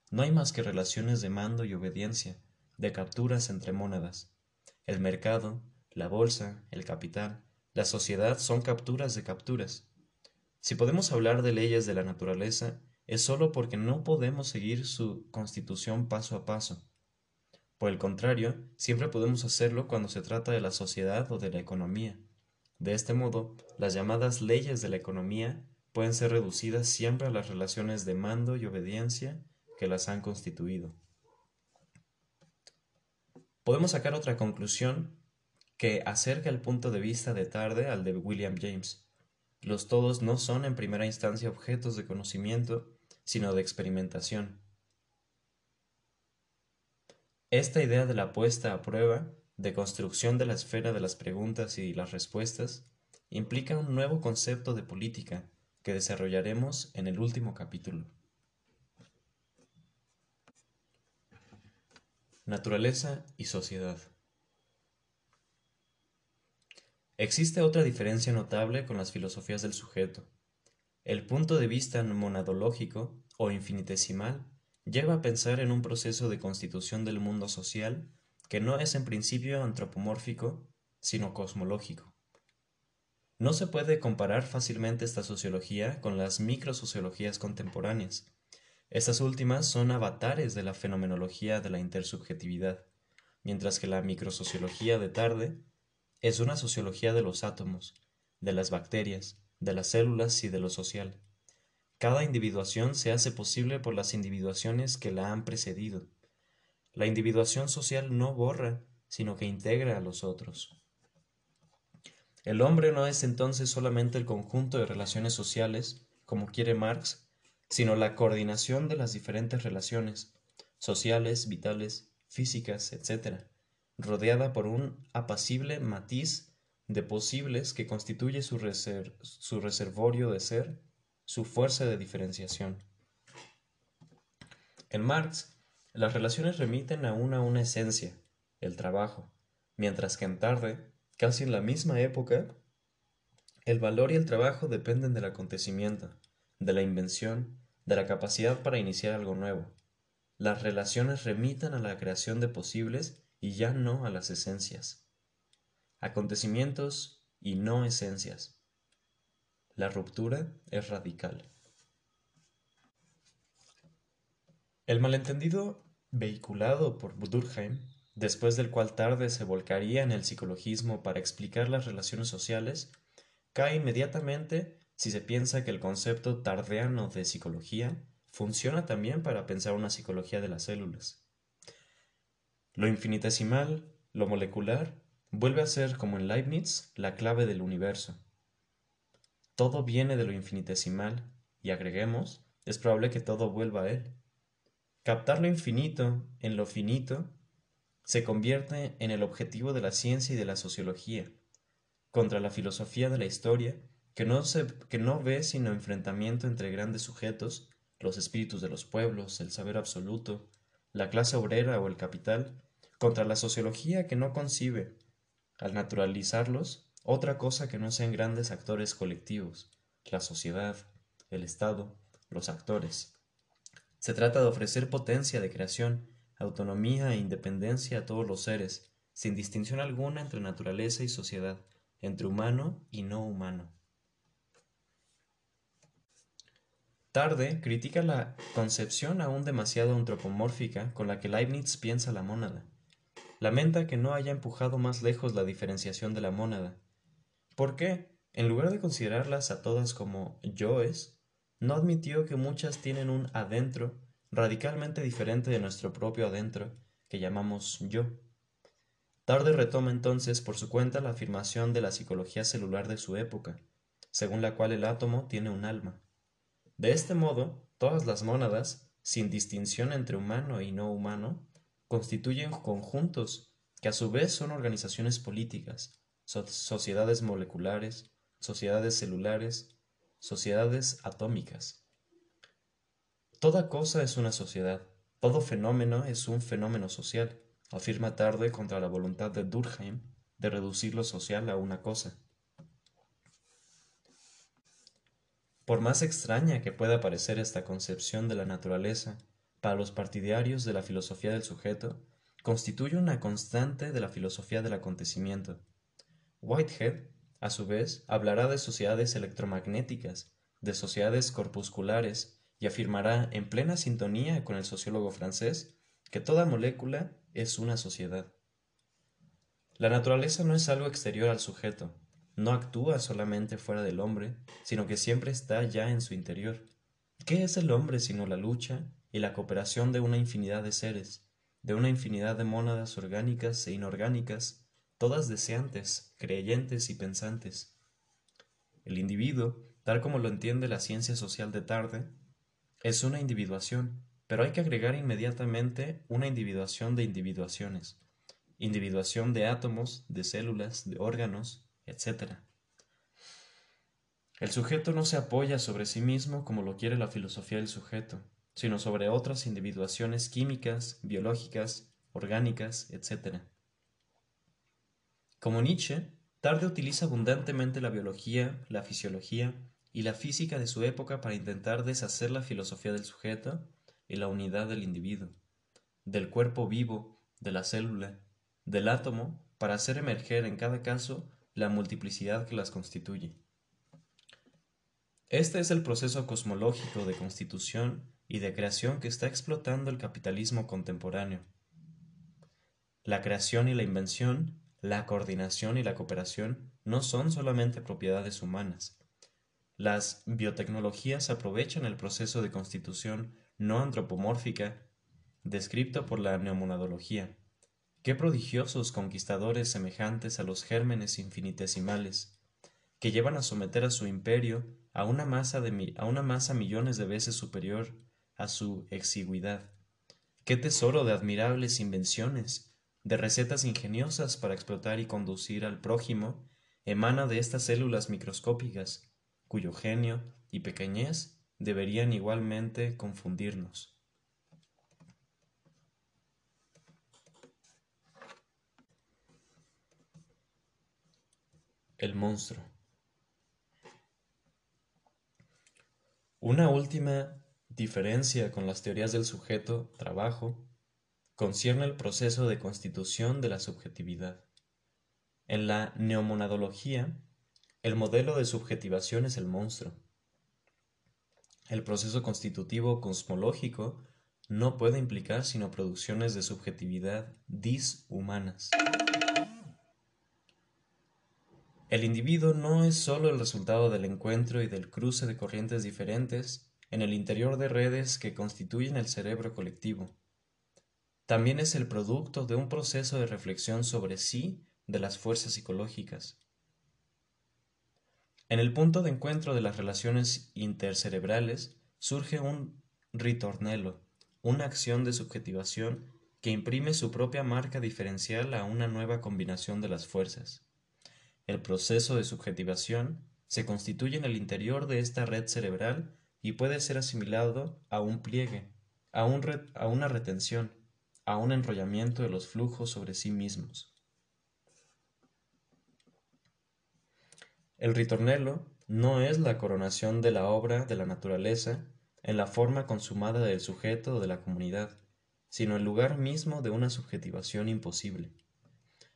Speaker 1: No hay más que relaciones de mando y obediencia, de capturas entre mónadas. El mercado, la bolsa, el capital, la sociedad son capturas de capturas. Si podemos hablar de leyes de la naturaleza, es solo porque no podemos seguir su constitución paso a paso. Por el contrario, siempre podemos hacerlo cuando se trata de la sociedad o de la economía. De este modo, las llamadas leyes de la economía pueden ser reducidas siempre a las relaciones de mando y obediencia que las han constituido. Podemos sacar otra conclusión que acerca el punto de vista de tarde al de William James. Los todos no son en primera instancia objetos de conocimiento, sino de experimentación. Esta idea de la puesta a prueba, de construcción de la esfera de las preguntas y las respuestas, implica un nuevo concepto de política que desarrollaremos en el último capítulo. Naturaleza y sociedad. Existe otra diferencia notable con las filosofías del sujeto. El punto de vista monadológico o infinitesimal lleva a pensar en un proceso de constitución del mundo social que no es en principio antropomórfico, sino cosmológico. No se puede comparar fácilmente esta sociología con las microsociologías contemporáneas. Estas últimas son avatares de la fenomenología de la intersubjetividad, mientras que la microsociología de tarde es una sociología de los átomos, de las bacterias, de las células y de lo social. Cada individuación se hace posible por las individuaciones que la han precedido. La individuación social no borra, sino que integra a los otros. El hombre no es entonces solamente el conjunto de relaciones sociales, como quiere Marx, sino la coordinación de las diferentes relaciones, sociales, vitales, físicas, etc., rodeada por un apacible matiz de posibles que constituye su, reservorio de ser, su fuerza de diferenciación. En Marx, las relaciones remiten aún a una esencia, el trabajo, mientras que en tarde, casi en la misma época, el valor y el trabajo dependen del acontecimiento, de la invención, de la capacidad para iniciar algo nuevo. Las relaciones remitan a la creación de posibles y ya no a las esencias. Acontecimientos y no esencias. La ruptura es radical. El malentendido vehiculado por Durkheim, después del cual tarde se volcaría en el psicologismo para explicar las relaciones sociales, cae inmediatamente si se piensa que el concepto tardeano de psicología funciona también para pensar una psicología de las células. Lo infinitesimal, lo molecular, vuelve a ser, como en Leibniz, la clave del universo. Todo viene de lo infinitesimal, y agreguemos, es probable que todo vuelva a él. Captar lo infinito en lo finito se convierte en el objetivo de la ciencia y de la sociología, contra la filosofía de la historia, que no, que no ve sino enfrentamiento entre grandes sujetos, los espíritus de los pueblos, el saber absoluto, la clase obrera o el capital, contra la sociología que no concibe, al naturalizarlos, otra cosa que no sean grandes actores colectivos, la sociedad, el Estado, los actores. Se trata de ofrecer potencia de creación, autonomía e independencia a todos los seres, sin distinción alguna entre naturaleza y sociedad, entre humano y no humano. Tarde critica la concepción aún demasiado antropomórfica con la que Leibniz piensa la mónada. Lamenta que no haya empujado más lejos la diferenciación de la mónada. ¿Por qué, en lugar de considerarlas a todas como yoes, no admitió que muchas tienen un adentro radicalmente diferente de nuestro propio adentro, que llamamos yo? Tarde retoma entonces por su cuenta la afirmación de la psicología celular de su época, según la cual el átomo tiene un alma. De este modo, todas las mónadas, sin distinción entre humano y no humano, constituyen conjuntos que a su vez son organizaciones políticas, sociedades moleculares, sociedades celulares, sociedades atómicas. Toda cosa es una sociedad, todo fenómeno es un fenómeno social, afirma Tarde contra la voluntad de Durkheim de reducir lo social a una cosa. Por más extraña que pueda parecer esta concepción de la naturaleza, para los partidarios de la filosofía del sujeto, constituye una constante de la filosofía del acontecimiento. Whitehead, a su vez, hablará de sociedades electromagnéticas, de sociedades corpusculares, y afirmará, en plena sintonía con el sociólogo francés, que toda molécula es una sociedad. La naturaleza no es algo exterior al sujeto, no actúa solamente fuera del hombre, sino que siempre está ya en su interior. ¿Qué es el hombre sino la lucha y la cooperación de una infinidad de seres, de una infinidad de mónadas orgánicas e inorgánicas, todas deseantes, creyentes y pensantes? El individuo, tal como lo entiende la ciencia social de tarde, es una individuación, pero hay que agregar inmediatamente una individuación de individuaciones, individuación de átomos, de células, de órganos, etc. El sujeto no se apoya sobre sí mismo como lo quiere la filosofía del sujeto, sino sobre otras individuaciones químicas, biológicas, orgánicas, etc. Como Nietzsche, Tarde utiliza abundantemente la biología, la fisiología y la física de su época para intentar deshacer la filosofía del sujeto y la unidad del individuo, del cuerpo vivo, de la célula, del átomo, para hacer emerger en cada caso la multiplicidad que las constituye. Este es el proceso cosmológico de constitución y de creación que está explotando el capitalismo contemporáneo. La creación y la invención, la coordinación y la cooperación no son solamente propiedades humanas. las biotecnologías aprovechan el proceso de constitución no antropomórfica descrito por la neomonadología. Qué prodigiosos conquistadores semejantes a los gérmenes infinitesimales, que llevan a someter a su imperio a una masa, de, a una masa millones de veces superior a su exigüidad. Qué tesoro de admirables invenciones, de recetas ingeniosas para explotar y conducir al prójimo, emana de estas células microscópicas, cuyo genio y pequeñez deberían igualmente confundirnos. El monstruo. Una última diferencia con las teorías del sujeto trabajo concierne el proceso de constitución de la subjetividad. En la neomonadología, el modelo de subjetivación es el monstruo. El proceso constitutivo cosmológico no puede implicar sino producciones de subjetividad dishumanas. El individuo no es sólo el resultado del encuentro y del cruce de corrientes diferentes en el interior de redes que constituyen el cerebro colectivo. También es el producto de un proceso de reflexión sobre sí de las fuerzas psicológicas. En el punto de encuentro de las relaciones intercerebrales surge un ritornelo, una acción de subjetivación que imprime su propia marca diferencial a una nueva combinación de las fuerzas. El proceso de subjetivación se constituye en el interior de esta red cerebral y puede ser asimilado a un pliegue, a, una retención, a un enrollamiento de los flujos sobre sí mismos. El ritornello no es la coronación de la obra de la naturaleza en la forma consumada del sujeto o de la comunidad, sino el lugar mismo de una subjetivación imposible.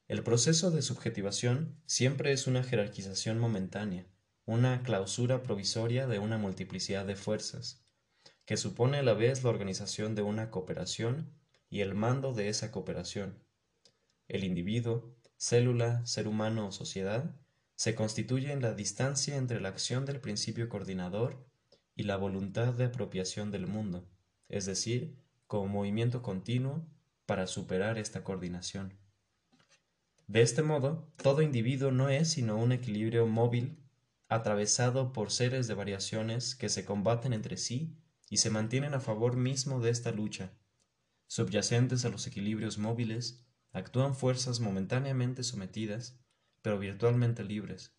Speaker 1: El proceso de subjetivación siempre es una jerarquización momentánea, una clausura provisoria de una multiplicidad de fuerzas, que supone a la vez la organización de una cooperación y el mando de esa cooperación. El individuo, célula, ser humano o sociedad, se constituye en la distancia entre la acción del principio coordinador y la voluntad de apropiación del mundo, es decir, como movimiento continuo para superar esta coordinación. De este modo, todo individuo no es sino un equilibrio móvil atravesado por seres de variaciones que se combaten entre sí y se mantienen a favor mismo de esta lucha. Subyacentes a los equilibrios móviles, actúan fuerzas momentáneamente sometidas, pero virtualmente libres.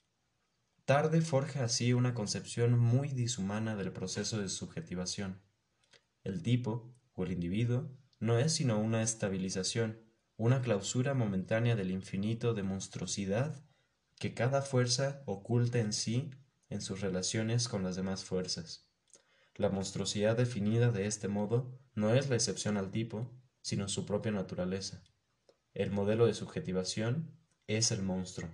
Speaker 1: Tarde forja así una concepción muy dishumana del proceso de subjetivación. El tipo, o el individuo, no es sino una estabilización, una clausura momentánea del infinito de monstruosidad que cada fuerza oculta en sí en sus relaciones con las demás fuerzas. La monstruosidad definida de este modo no es la excepción al tipo, sino su propia naturaleza. El modelo de subjetivación es el monstruo.